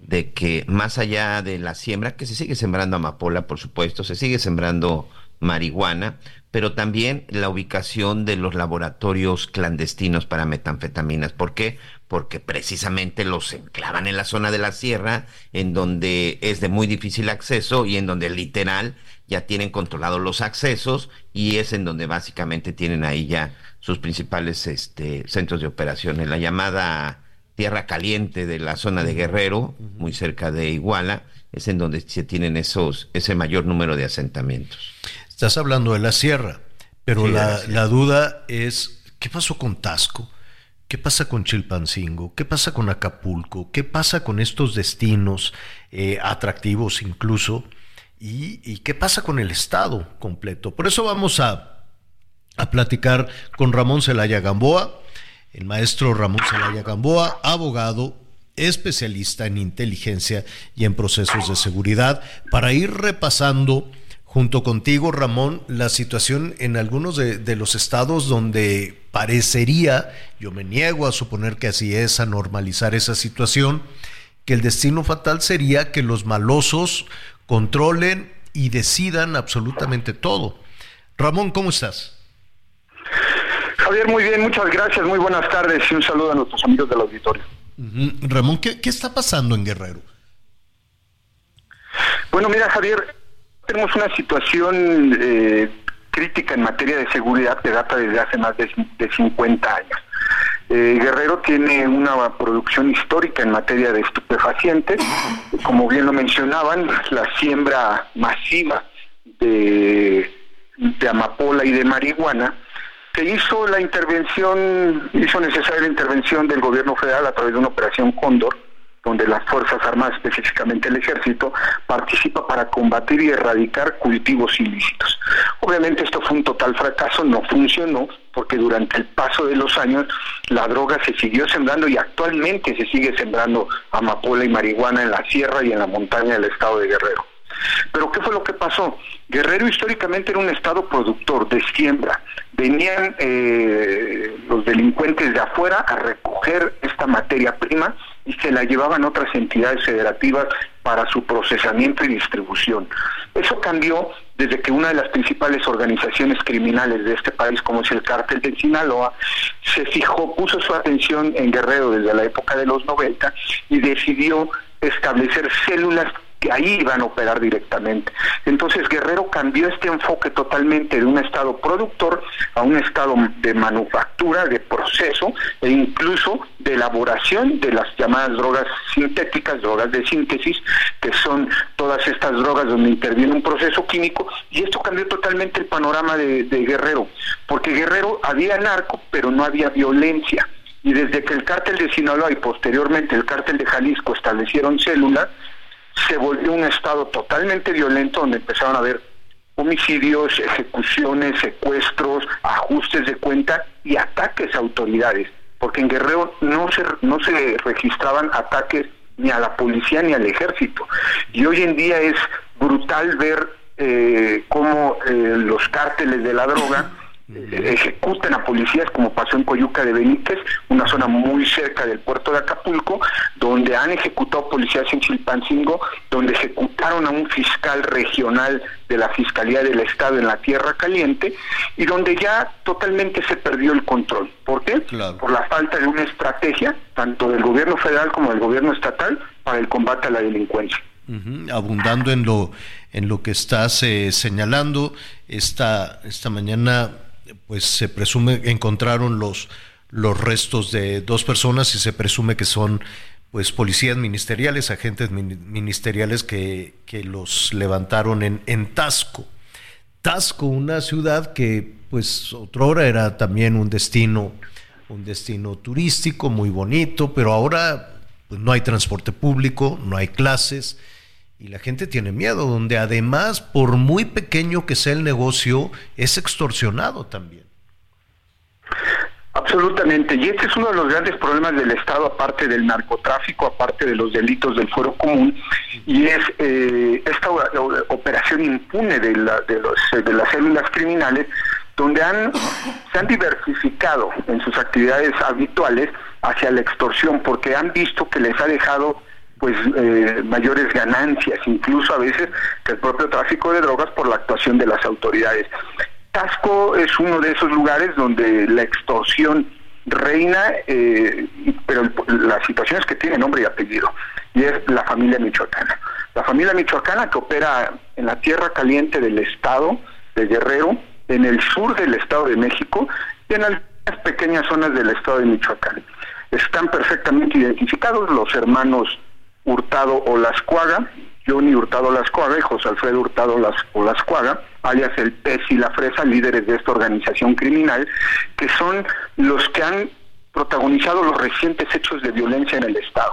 De que más allá de la siembra, que se sigue sembrando amapola, por supuesto, se sigue sembrando marihuana, pero también la ubicación de los laboratorios clandestinos para metanfetaminas. ¿Por qué? Porque precisamente los enclavan en la zona de la sierra, en donde es de muy difícil acceso y en donde literal ya tienen controlados los accesos y es en donde básicamente tienen ahí ya sus principales este, centros de operación. En la llamada Tierra Caliente de la zona de Guerrero, muy cerca de Iguala, es en donde se tienen esos, ese mayor número de asentamientos. Estás hablando de la sierra, pero la, la, duda es, ¿qué pasó con Tasco? ¿Qué pasa con Chilpancingo? ¿Qué pasa con Acapulco? ¿Qué pasa con estos destinos eh, atractivos incluso? ¿Y, qué pasa con el Estado completo? Por eso vamos a, a platicar con Ramón Celaya Gamboa, el maestro Ramón Celaya Gamboa, abogado, especialista en inteligencia y en procesos de seguridad, para ir repasando junto contigo, Ramón, la situación en algunos de, de, los estados donde parecería, yo me niego a suponer que así es, a normalizar esa situación, que el destino fatal sería que los malosos controlen y decidan absolutamente todo. Ramón, ¿cómo estás? Javier, muy bien, muchas gracias, muy buenas tardes y un saludo a nuestros amigos del auditorio. Ramón, ¿qué, está pasando en Guerrero? Bueno, mira, Javier, tenemos una situación eh, crítica en materia de seguridad que data desde hace más de, de 50 años. Eh, Guerrero tiene una producción histórica en materia de estupefacientes, como bien lo mencionaban, la siembra masiva de, amapola y de marihuana, que hizo la intervención, hizo necesaria la intervención del gobierno federal a través de una operación Cóndor donde las Fuerzas Armadas, específicamente el Ejército, participa para combatir y erradicar cultivos ilícitos. Obviamente esto fue un total fracaso, no funcionó, porque durante el paso de los años la droga se siguió sembrando y actualmente se sigue sembrando amapola y marihuana en la sierra y en la montaña del estado de Guerrero. Pero ¿qué fue lo que pasó? Guerrero históricamente era un estado productor de siembra. Venían eh, los delincuentes de afuera a recoger esta materia prima y se la llevaban otras entidades federativas para su procesamiento y distribución. Eso cambió desde que una de las principales organizaciones criminales de este país, como es el cártel de Sinaloa, se fijó, puso su atención en Guerrero desde la época de los 90 y decidió establecer células que ahí iban a operar directamente. Entonces Guerrero cambió este enfoque totalmente de un estado productor a un estado de manufactura, de proceso e incluso de elaboración de las llamadas drogas sintéticas, drogas de síntesis, que son todas estas drogas donde interviene un proceso químico y esto cambió totalmente el panorama de, de Guerrero, porque Guerrero había narco, pero no había violencia. Y desde que el cártel de Sinaloa y posteriormente el cártel de Jalisco establecieron células, se volvió un estado totalmente violento donde empezaron a haber homicidios, ejecuciones, secuestros, ajustes de cuenta y ataques a autoridades, porque en Guerrero no se, no se registraban ataques ni a la policía ni al ejército. Y hoy en día es brutal ver eh, cómo eh, los cárteles de la droga ejecutan a policías como pasó en Coyuca de Benítez, una zona muy cerca del puerto de Acapulco, donde han ejecutado policías en Chilpancingo, donde ejecutaron a un fiscal regional de la Fiscalía del Estado en la Tierra Caliente y donde ya totalmente se perdió el control. ¿Por qué? Por la falta de una estrategia, tanto del gobierno federal como del gobierno estatal, para el combate a la delincuencia. Abundando en lo en lo que estás eh, señalando, esta, esta mañana pues se presume encontraron los, los restos de dos personas y se presume que son pues policías ministeriales, agentes ministeriales que, que los levantaron en, en Tasco. Tasco, una ciudad que pues otrora era también un destino, un destino turístico muy bonito, pero ahora pues, no hay transporte público, no hay clases y la gente tiene miedo, donde además, por muy pequeño que sea el negocio, es extorsionado también. Absolutamente, y este es uno de los grandes problemas del Estado, aparte del narcotráfico, aparte de los delitos del fuero común, y es eh, esta operación impune de, la, de, los, de las células criminales, donde han, se han diversificado en sus actividades habituales hacia la extorsión, porque han visto que les ha dejado pues eh, mayores ganancias, incluso a veces que el propio tráfico de drogas por la actuación de las autoridades. Tasco es uno de esos lugares donde la extorsión reina, eh, pero la situación es que tiene nombre y apellido, y es la familia michoacana. La familia michoacana que opera en la tierra caliente del estado de Guerrero, en el sur del estado de México y en algunas pequeñas zonas del estado de Michoacán. Están perfectamente identificados los hermanos Hurtado Olascuaga, Johnny Hurtado Olascuaga y José Alfredo Hurtado Olascuaga, alias el pez y la fresa, líderes de esta organización criminal, que son los que han protagonizado los recientes hechos de violencia en el Estado.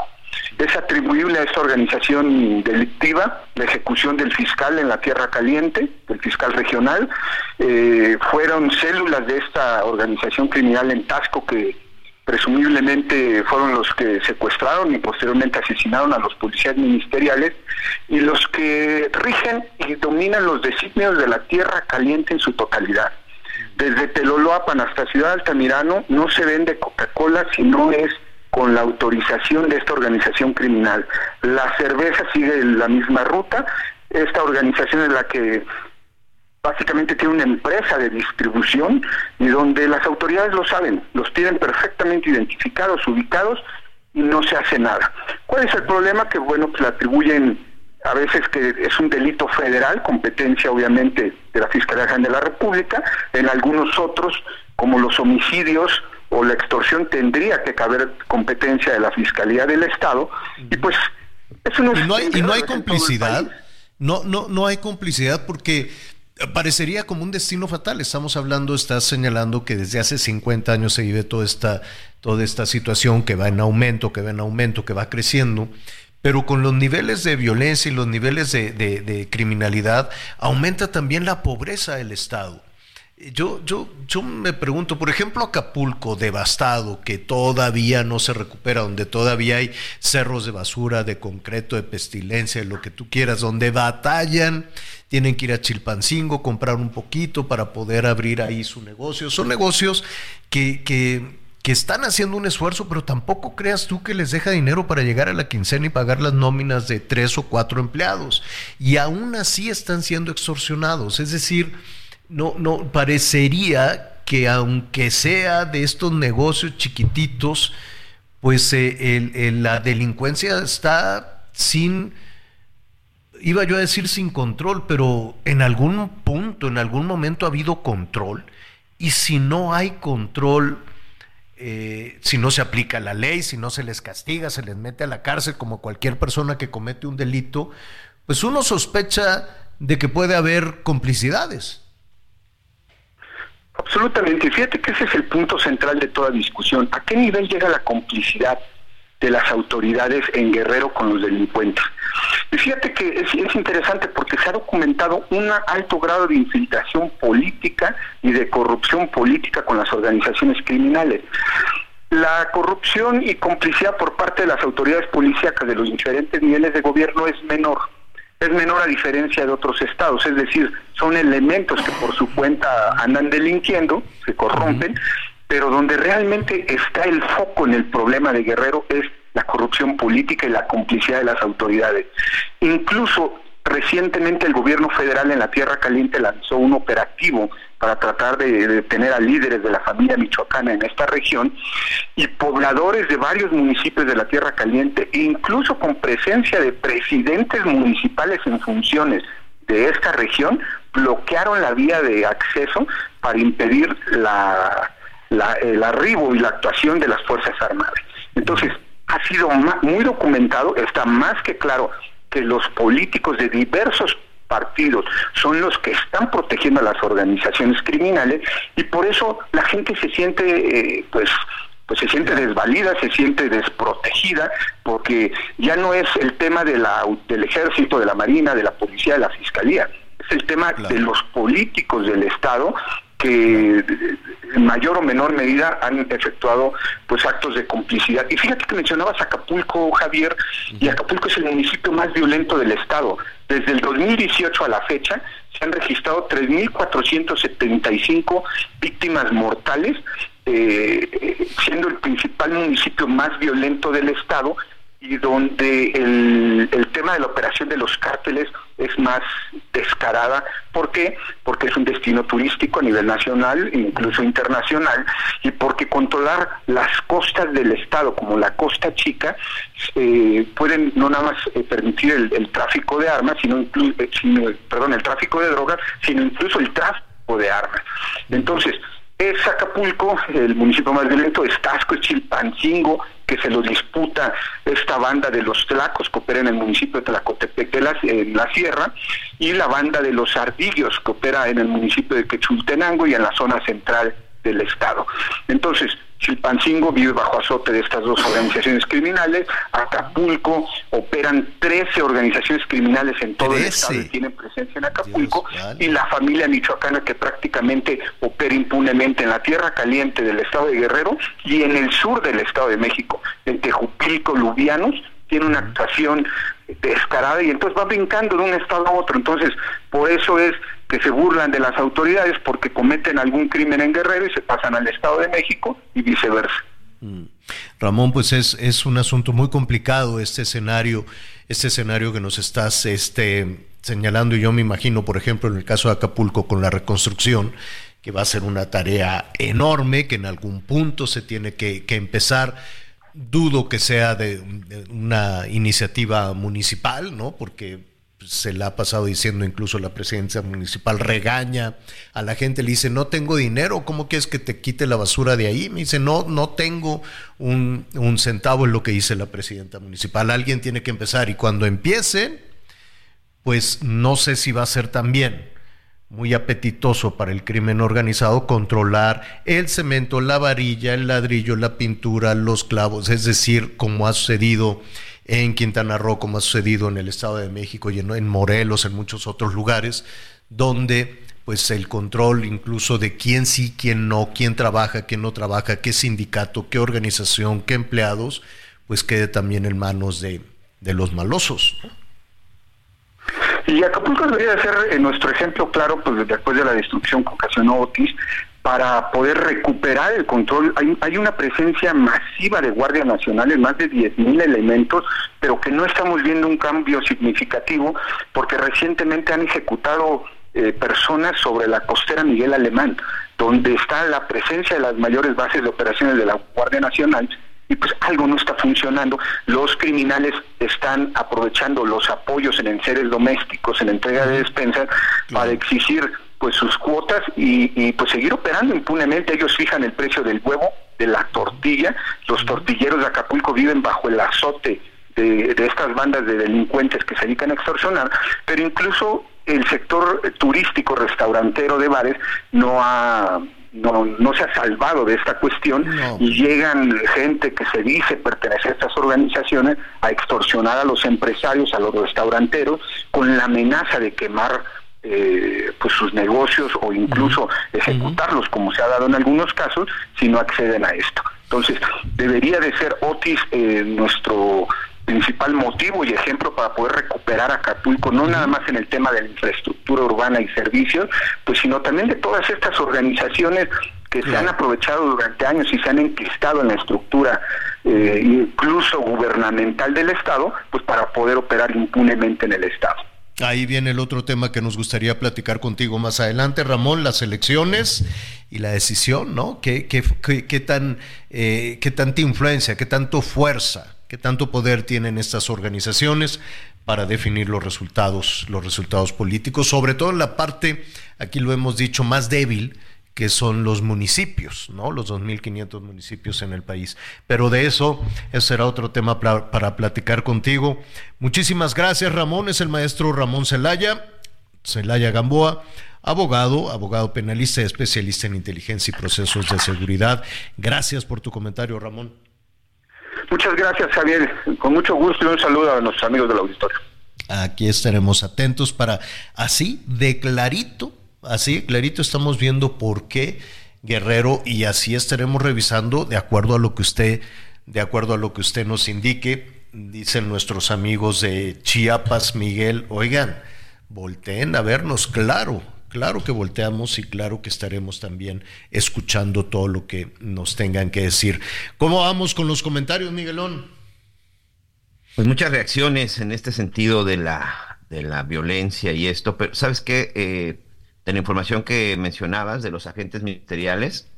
Es atribuible a esta organización delictiva la ejecución del fiscal en la Tierra Caliente, del fiscal regional. Eh, fueron células de esta organización criminal en Tasco que presumiblemente fueron los que secuestraron y posteriormente asesinaron a los policías ministeriales y los que rigen y dominan los designios de la tierra caliente en su totalidad. Desde Teloloapan hasta Ciudad Altamirano no se vende Coca-Cola si no es con la autorización de esta organización criminal. La cerveza sigue la misma ruta, esta organización es la que básicamente tiene una empresa de distribución y donde las autoridades lo saben, los tienen perfectamente identificados, ubicados y no se hace nada. ¿Cuál es el problema? Que bueno, pues le atribuyen a veces que es un delito federal, competencia obviamente de la Fiscalía General de la República, en algunos otros, como los homicidios o la extorsión, tendría que caber competencia de la Fiscalía del Estado, y pues eso no, ¿Y no hay, y no hay complicidad, no, no, no hay complicidad porque parecería como un destino fatal. Estamos hablando, estás señalando que desde hace 50 años se vive toda esta, toda esta situación que va en aumento, que va en aumento, que va creciendo. Pero con los niveles de violencia y los niveles de, criminalidad, aumenta también la pobreza del Estado. Yo, yo, yo me pregunto, por ejemplo, Acapulco devastado, que todavía no se recupera, donde todavía hay cerros de basura, de concreto, de pestilencia, de lo que tú quieras, donde batallan, tienen que ir a Chilpancingo, comprar un poquito para poder abrir ahí su negocio. Son negocios que, que, que están haciendo un esfuerzo, pero tampoco creas tú que les deja dinero para llegar a la quincena y pagar las nóminas de tres o cuatro empleados. Y aún así están siendo extorsionados. Es decir, no, no, parecería que aunque sea de estos negocios chiquititos, pues eh, la delincuencia está sin, iba yo a decir sin control, pero en algún punto, en algún momento ha habido control. Y si no hay control, eh, si no se aplica la ley, si no se les castiga, se les mete a la cárcel como cualquier persona que comete un delito, pues uno sospecha de que puede haber complicidades. Absolutamente. Fíjate que ese es el punto central de toda discusión. ¿A qué nivel llega la complicidad de las autoridades en Guerrero con los delincuentes? Y fíjate que es, interesante porque se ha documentado un alto grado de infiltración política y de corrupción política con las organizaciones criminales. La corrupción y complicidad por parte de las autoridades policíacas de los diferentes niveles de gobierno es menor es menor a diferencia de otros estados, es decir, son elementos que por su cuenta andan delinquiendo, se corrompen, pero donde realmente está el foco en el problema de Guerrero es la corrupción política y la complicidad de las autoridades. Incluso recientemente el gobierno federal en la Tierra Caliente lanzó un operativo para tratar de, detener a líderes de la familia michoacana en esta región y pobladores de varios municipios de la Tierra Caliente, incluso con presencia de presidentes municipales en funciones de esta región, bloquearon la vía de acceso para impedir la, el arribo y la actuación de las Fuerzas Armadas. Entonces, ha sido muy documentado, está más que claro que los políticos de diversos partidos son los que están protegiendo a las organizaciones criminales y por eso la gente se siente eh, pues pues se siente desvalida, se siente desprotegida, porque ya no es el tema de la, del ejército, de la marina, de la policía, de la fiscalía, es el tema de los políticos del Estado que en mayor o menor medida han efectuado pues actos de complicidad. Y fíjate que mencionabas Acapulco, Javier, y Acapulco es el municipio más violento del estado. Desde el 2018 a la fecha se han registrado 3.475 víctimas mortales, eh, siendo el principal municipio más violento del estado y donde el, el, tema de la operación de los cárteles es más descarada. ¿Por qué? Porque es un destino turístico a nivel nacional, incluso internacional, y porque controlar las costas del Estado, como la Costa Chica, eh, pueden no nada más eh, permitir el, tráfico de armas, sino, incluso, eh, perdón, el tráfico de drogas, sino incluso el tráfico de armas. Entonces, es Acapulco, el municipio más violento, es Tasco, es Chilpancingo, que se lo disputa esta banda de los Tlacos que opera en el municipio de Tlacotepec de la, en la Sierra, y la banda de los Ardillos que opera en el municipio de Quechultenango y en la zona central del estado. Entonces, Chilpancingo vive bajo azote de estas dos organizaciones criminales, Acapulco operan 13 organizaciones criminales en todo el estado y tienen presencia en Acapulco, y la familia michoacana que prácticamente opera impunemente en la tierra caliente del estado de Guerrero y en el sur del estado de México, en Tejupilco, Lubianos, tiene una actuación descarada y entonces va brincando de un estado a otro. Entonces, por eso es que se burlan de las autoridades porque cometen algún crimen en Guerrero y se pasan al Estado de México y viceversa. Mm. Ramón, pues es, es un asunto muy complicado este escenario, este escenario que nos estás este, señalando y yo me imagino, por ejemplo, en el caso de Acapulco con la reconstrucción, que va a ser una tarea enorme, que en algún punto se tiene que, empezar. Dudo que sea de, una iniciativa municipal, ¿no? Porque se la ha pasado diciendo incluso la presidencia municipal, regaña a la gente, le dice, no tengo dinero, ¿cómo quieres que te quite la basura de ahí? Me dice, no, no tengo un, centavo en lo que dice la presidenta municipal, alguien tiene que empezar y cuando empiece, pues no sé si va a ser tan bien, muy apetitoso para el crimen organizado controlar el cemento, la varilla, el ladrillo, la pintura, los clavos, es decir, como ha sucedido en Quintana Roo, como ha sucedido en el Estado de México y en, Morelos, en muchos otros lugares, donde pues el control incluso de quién sí, quién no, quién trabaja, quién no trabaja, qué sindicato, qué organización, qué empleados, pues quede también en manos de, de los malosos. Y Acapulco debería ser nuestro ejemplo claro, pues después de la destrucción que ocasionó Otis, para poder recuperar el control. Hay, hay una presencia masiva de guardias nacionales, más de 10.000 elementos, pero que no estamos viendo un cambio significativo porque recientemente han ejecutado eh, personas sobre la costera Miguel Alemán, donde está la presencia de las mayores bases de operaciones de la Guardia Nacional y pues algo no está funcionando. Los criminales están aprovechando los apoyos en enseres domésticos, en entrega de despensas, para exigir pues sus cuotas y, pues seguir operando impunemente. Ellos fijan el precio del huevo, de la tortilla. Los tortilleros de Acapulco viven bajo el azote de, de estas bandas de delincuentes que se dedican a extorsionar, pero incluso el sector turístico restaurantero de bares no ha no, no se ha salvado de esta cuestión y llegan gente que se dice pertenecer a estas organizaciones a extorsionar a los empresarios, a los restauranteros, con la amenaza de quemar eh, pues sus negocios o incluso ejecutarlos, como se ha dado en algunos casos, si no acceden a esto. Entonces, debería de ser Otis eh, nuestro principal motivo y ejemplo para poder recuperar Acapulco, no nada más en el tema de la infraestructura urbana y servicios, pues sino también de todas estas organizaciones que se han aprovechado durante años y se han enquistado en la estructura eh, incluso gubernamental del Estado, pues para poder operar impunemente en el Estado. Ahí viene el otro tema que nos gustaría platicar contigo más adelante, Ramón, las elecciones y la decisión, ¿no? ¿Qué, qué, qué, tan, eh, qué tanta influencia, qué tanto fuerza qué tanto poder tienen estas organizaciones para definir los resultados, los resultados políticos, sobre todo en la parte, aquí lo hemos dicho, más débil, que son los municipios, ¿no? Los 2.500 municipios en el país. Pero de eso, ese será otro tema para platicar contigo. Muchísimas gracias, Ramón. Es el maestro Ramón Celaya, Celaya Gamboa, abogado, abogado penalista y especialista en inteligencia y procesos de seguridad. Gracias por tu comentario, Ramón. Muchas gracias, Javier. Con mucho gusto y un saludo a nuestros amigos del auditorio. Aquí estaremos atentos para así, de clarito, así, clarito estamos viendo por qué Guerrero y así estaremos revisando de acuerdo a lo que usted, de acuerdo a lo que usted nos indique, dicen nuestros amigos de Chiapas, Miguel, oigan, volteen a vernos, claro, Claro que volteamos y claro que estaremos también escuchando todo lo que nos tengan que decir. ¿Cómo vamos con los comentarios, Miguelón? Pues muchas reacciones en este sentido de la, de la violencia y esto, pero ¿sabes qué? Eh, de la información que mencionabas de los agentes ministeriales,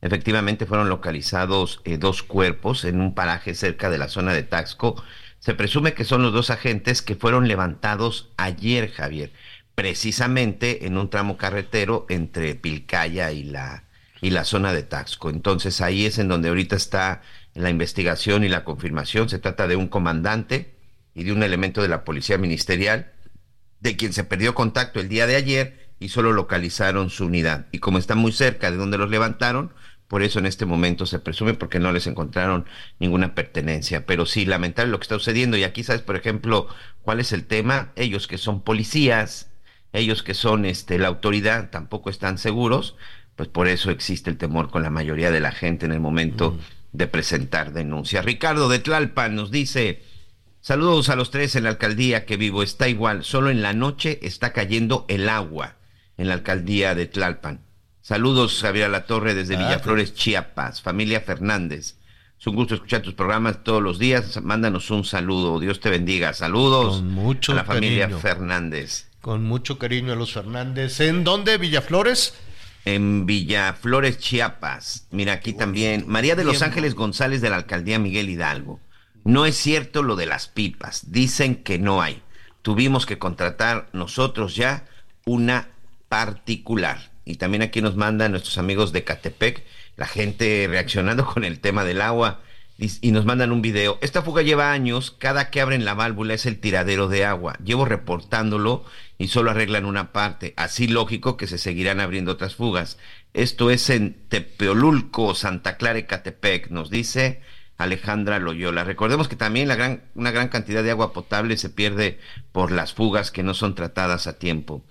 efectivamente fueron localizados eh, dos cuerpos en un paraje cerca de la zona de Taxco. Se presume que son los dos agentes que fueron levantados ayer, Javier precisamente en un tramo carretero entre Pilcaya y la, y la zona de Taxco. Entonces ahí es en donde ahorita está la investigación y la confirmación. Se trata de un comandante y de un elemento de la policía ministerial, de quien se perdió contacto el día de ayer y solo localizaron su unidad. Y como está muy cerca de donde los levantaron, por eso en este momento se presume porque no les encontraron ninguna pertenencia. Pero sí, lamentable lo que está sucediendo. Y aquí sabes, por ejemplo, cuál es el tema. Ellos que son policías, ellos que son este, la autoridad tampoco están seguros, pues por eso existe el temor con la mayoría de la gente en el momento mm. de presentar denuncias. Ricardo de Tlalpan nos dice, saludos a los tres en la alcaldía que vivo, está igual, solo en la noche está cayendo el agua en la alcaldía de Tlalpan. Saludos, Javier La Torre, desde ah, Villaflores, Chiapas, familia Fernández. Es un gusto escuchar tus programas todos los días. Mándanos un saludo. Dios te bendiga. Saludos mucho a la familia Fernández. Con mucho cariño a los Fernández. ¿En dónde? ¿Villaflores? En Villaflores, Chiapas. Mira, aquí también. María de los Ángeles González de la alcaldía Miguel Hidalgo. No es cierto lo de las pipas. Dicen que no hay. Tuvimos que contratar nosotros ya una particular. Y también aquí nos mandan nuestros amigos de Catepec, la gente reaccionando con el tema del agua y nos mandan un video. Esta fuga lleva años, cada que abren la válvula es el tiradero de agua. Llevo reportándolo y solo arreglan una parte. Así lógico que se seguirán abriendo otras fugas. Esto es en Tepeolulco, Santa Clara, Ecatepec, nos dice Alejandra Loyola. Recordemos que también la gran, una gran cantidad de agua potable se pierde por las fugas que no son tratadas a tiempo.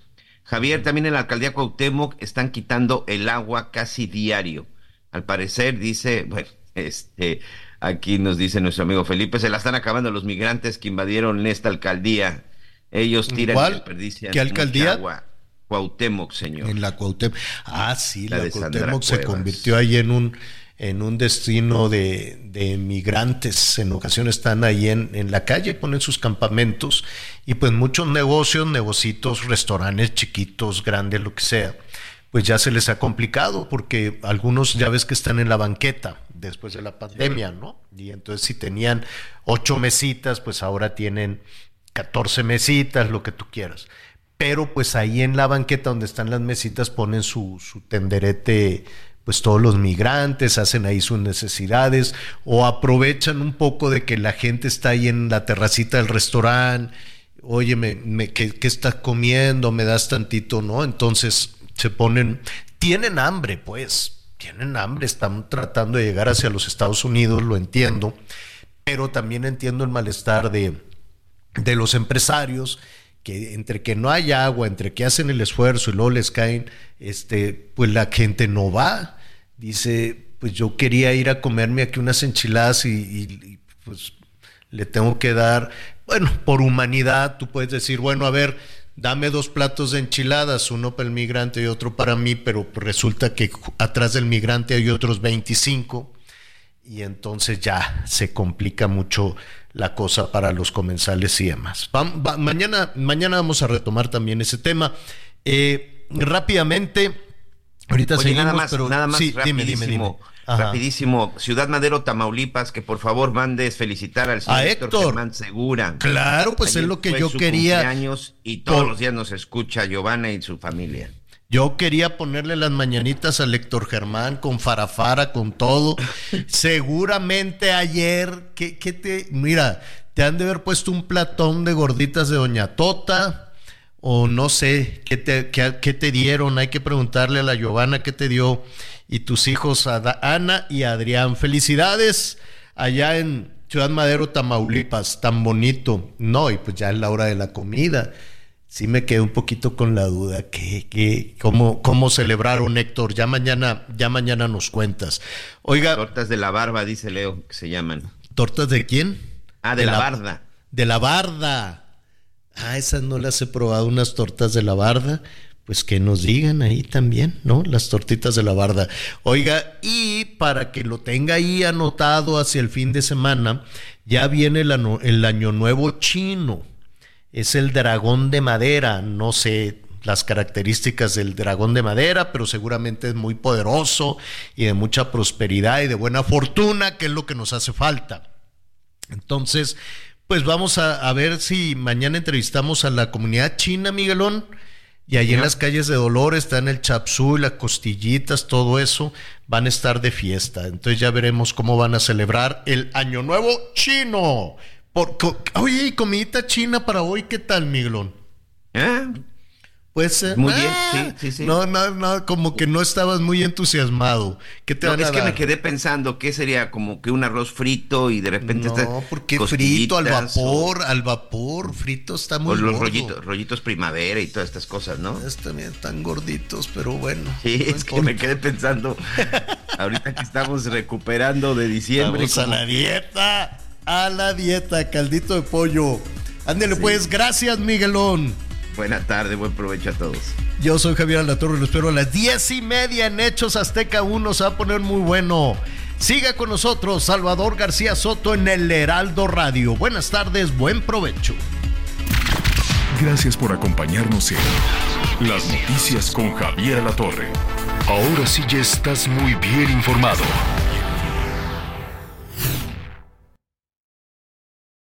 Javier, también en la alcaldía Cuauhtémoc están quitando el agua casi diario. Al parecer, dice, bueno, este, aquí nos dice nuestro amigo Felipe, se la están acabando los migrantes que invadieron esta alcaldía. Ellos tiran ¿Cuál? y desperdician ¿Qué alcaldía? mucha agua. Cuauhtémoc, señor. En la Cuauhtémoc. Ah, sí, La la, de Sandra se Cuevas. convirtió ahí en un en un destino de, de migrantes. En ocasiones están ahí en, en la calle, ponen sus campamentos y pues muchos negocios, negocitos, restaurantes chiquitos, grandes, lo que sea, pues ya se les ha complicado porque algunos ya ves que están en la banqueta después de la pandemia, ¿no? Y entonces si tenían ocho mesitas, pues ahora tienen 14 mesitas, lo que tú quieras. Pero pues ahí en la banqueta donde están las mesitas ponen su, su tenderete, pues todos los migrantes hacen ahí sus necesidades o aprovechan un poco de que la gente está ahí en la terracita del restaurante, oye, me, me- ¿qué, qué estás comiendo? ¿Me das tantito? ¿No? Entonces se ponen, tienen hambre, pues, tienen hambre, están tratando de llegar hacia los Estados Unidos, lo entiendo, pero también entiendo el malestar de, de los empresarios que entre que no hay agua, entre que hacen el esfuerzo y luego les caen, este, pues la gente no va. Dice, pues yo quería ir a comerme aquí unas enchiladas y, y- pues le tengo que dar, bueno, por humanidad, tú puedes decir, bueno, a ver, dame dos platos de enchiladas, uno para el migrante y otro para mí, pero resulta que atrás del migrante hay otros 25 y entonces ya se complica mucho la cosa para los comensales y demás. Va- va- mañana, mañana vamos a retomar también ese tema. Eh, rápidamente, ahorita Oye, seguimos, nada más, pero nada más sí, rapidísimo, dime, dime. Rapidísimo. Ciudad Madero, Tamaulipas, que por favor mandes felicitar al señor A Héctor. Germán Segura. Claro, pues Ayer es lo que yo quería. cumpleaños y todos Por- los días nos escucha Giovanna y su familia. Yo quería ponerle las mañanitas al Héctor Germán con farafara, con todo. Seguramente ayer, ¿qué, te, mira, te han de haber puesto un platón de gorditas de Doña Tota, o no sé, ¿qué te, qué, te dieron? Hay que preguntarle a la Giovanna qué te dio. Y tus hijos, Ana y Adrián. Felicidades allá en Ciudad Madero, Tamaulipas, tan bonito. No, y pues ya es la hora de la comida. Sí me quedé un poquito con la duda. ¿Qué, qué, cómo, ¿Cómo celebraron, Héctor? Ya mañana, ya mañana nos cuentas. Oiga. Tortas de la barba, dice Leo, que se llaman. ¿Tortas de quién? Ah, de, la, barda. De la barda. Ah, esas no las he probado, unas tortas de la barda. Pues que nos digan ahí también, ¿no? Las tortitas de la barda. Oiga, y para que lo tenga ahí anotado hacia el fin de semana, ya viene el, ano- el año nuevo chino. Es el dragón de madera. No sé las características del dragón de madera, pero seguramente es muy poderoso y de mucha prosperidad y de buena fortuna, que es lo que nos hace falta. Entonces, pues vamos a, a ver si mañana entrevistamos a la comunidad china, Miguelón. Y allí en las calles de Dolores están el chapsú y las costillitas, todo eso, van a estar de fiesta. Entonces ya veremos cómo van a celebrar el Año Nuevo chino. Por, oye, ¿y comidita china para hoy qué tal, Miguelón? Pues Muy bien, sí, sí, sí. No, no, no, como que no estabas muy entusiasmado. ¿Qué te No, van a es que me quedé pensando que sería como que un arroz frito y de repente No, porque frito al vapor, al vapor, frito está muy o los gordo. rollitos, rollitos primavera y todas estas cosas, ¿no? Es también tan gorditos, pero bueno. Sí, no es que me quedé pensando, ahorita que estamos recuperando de diciembre. Vamos a la dieta, a la dieta, caldito de pollo. Ándele Sí. pues, gracias Miguelón. Buena tarde, buen provecho a todos. Yo soy Javier Alatorre, lo espero a las diez y media en Hechos Azteca 1, se va a poner muy bueno. Siga con nosotros Salvador García Soto en el Heraldo Radio. Buenas tardes, buen provecho. Gracias por acompañarnos en Las Noticias con Javier La Torre. Ahora sí ya estás muy bien informado.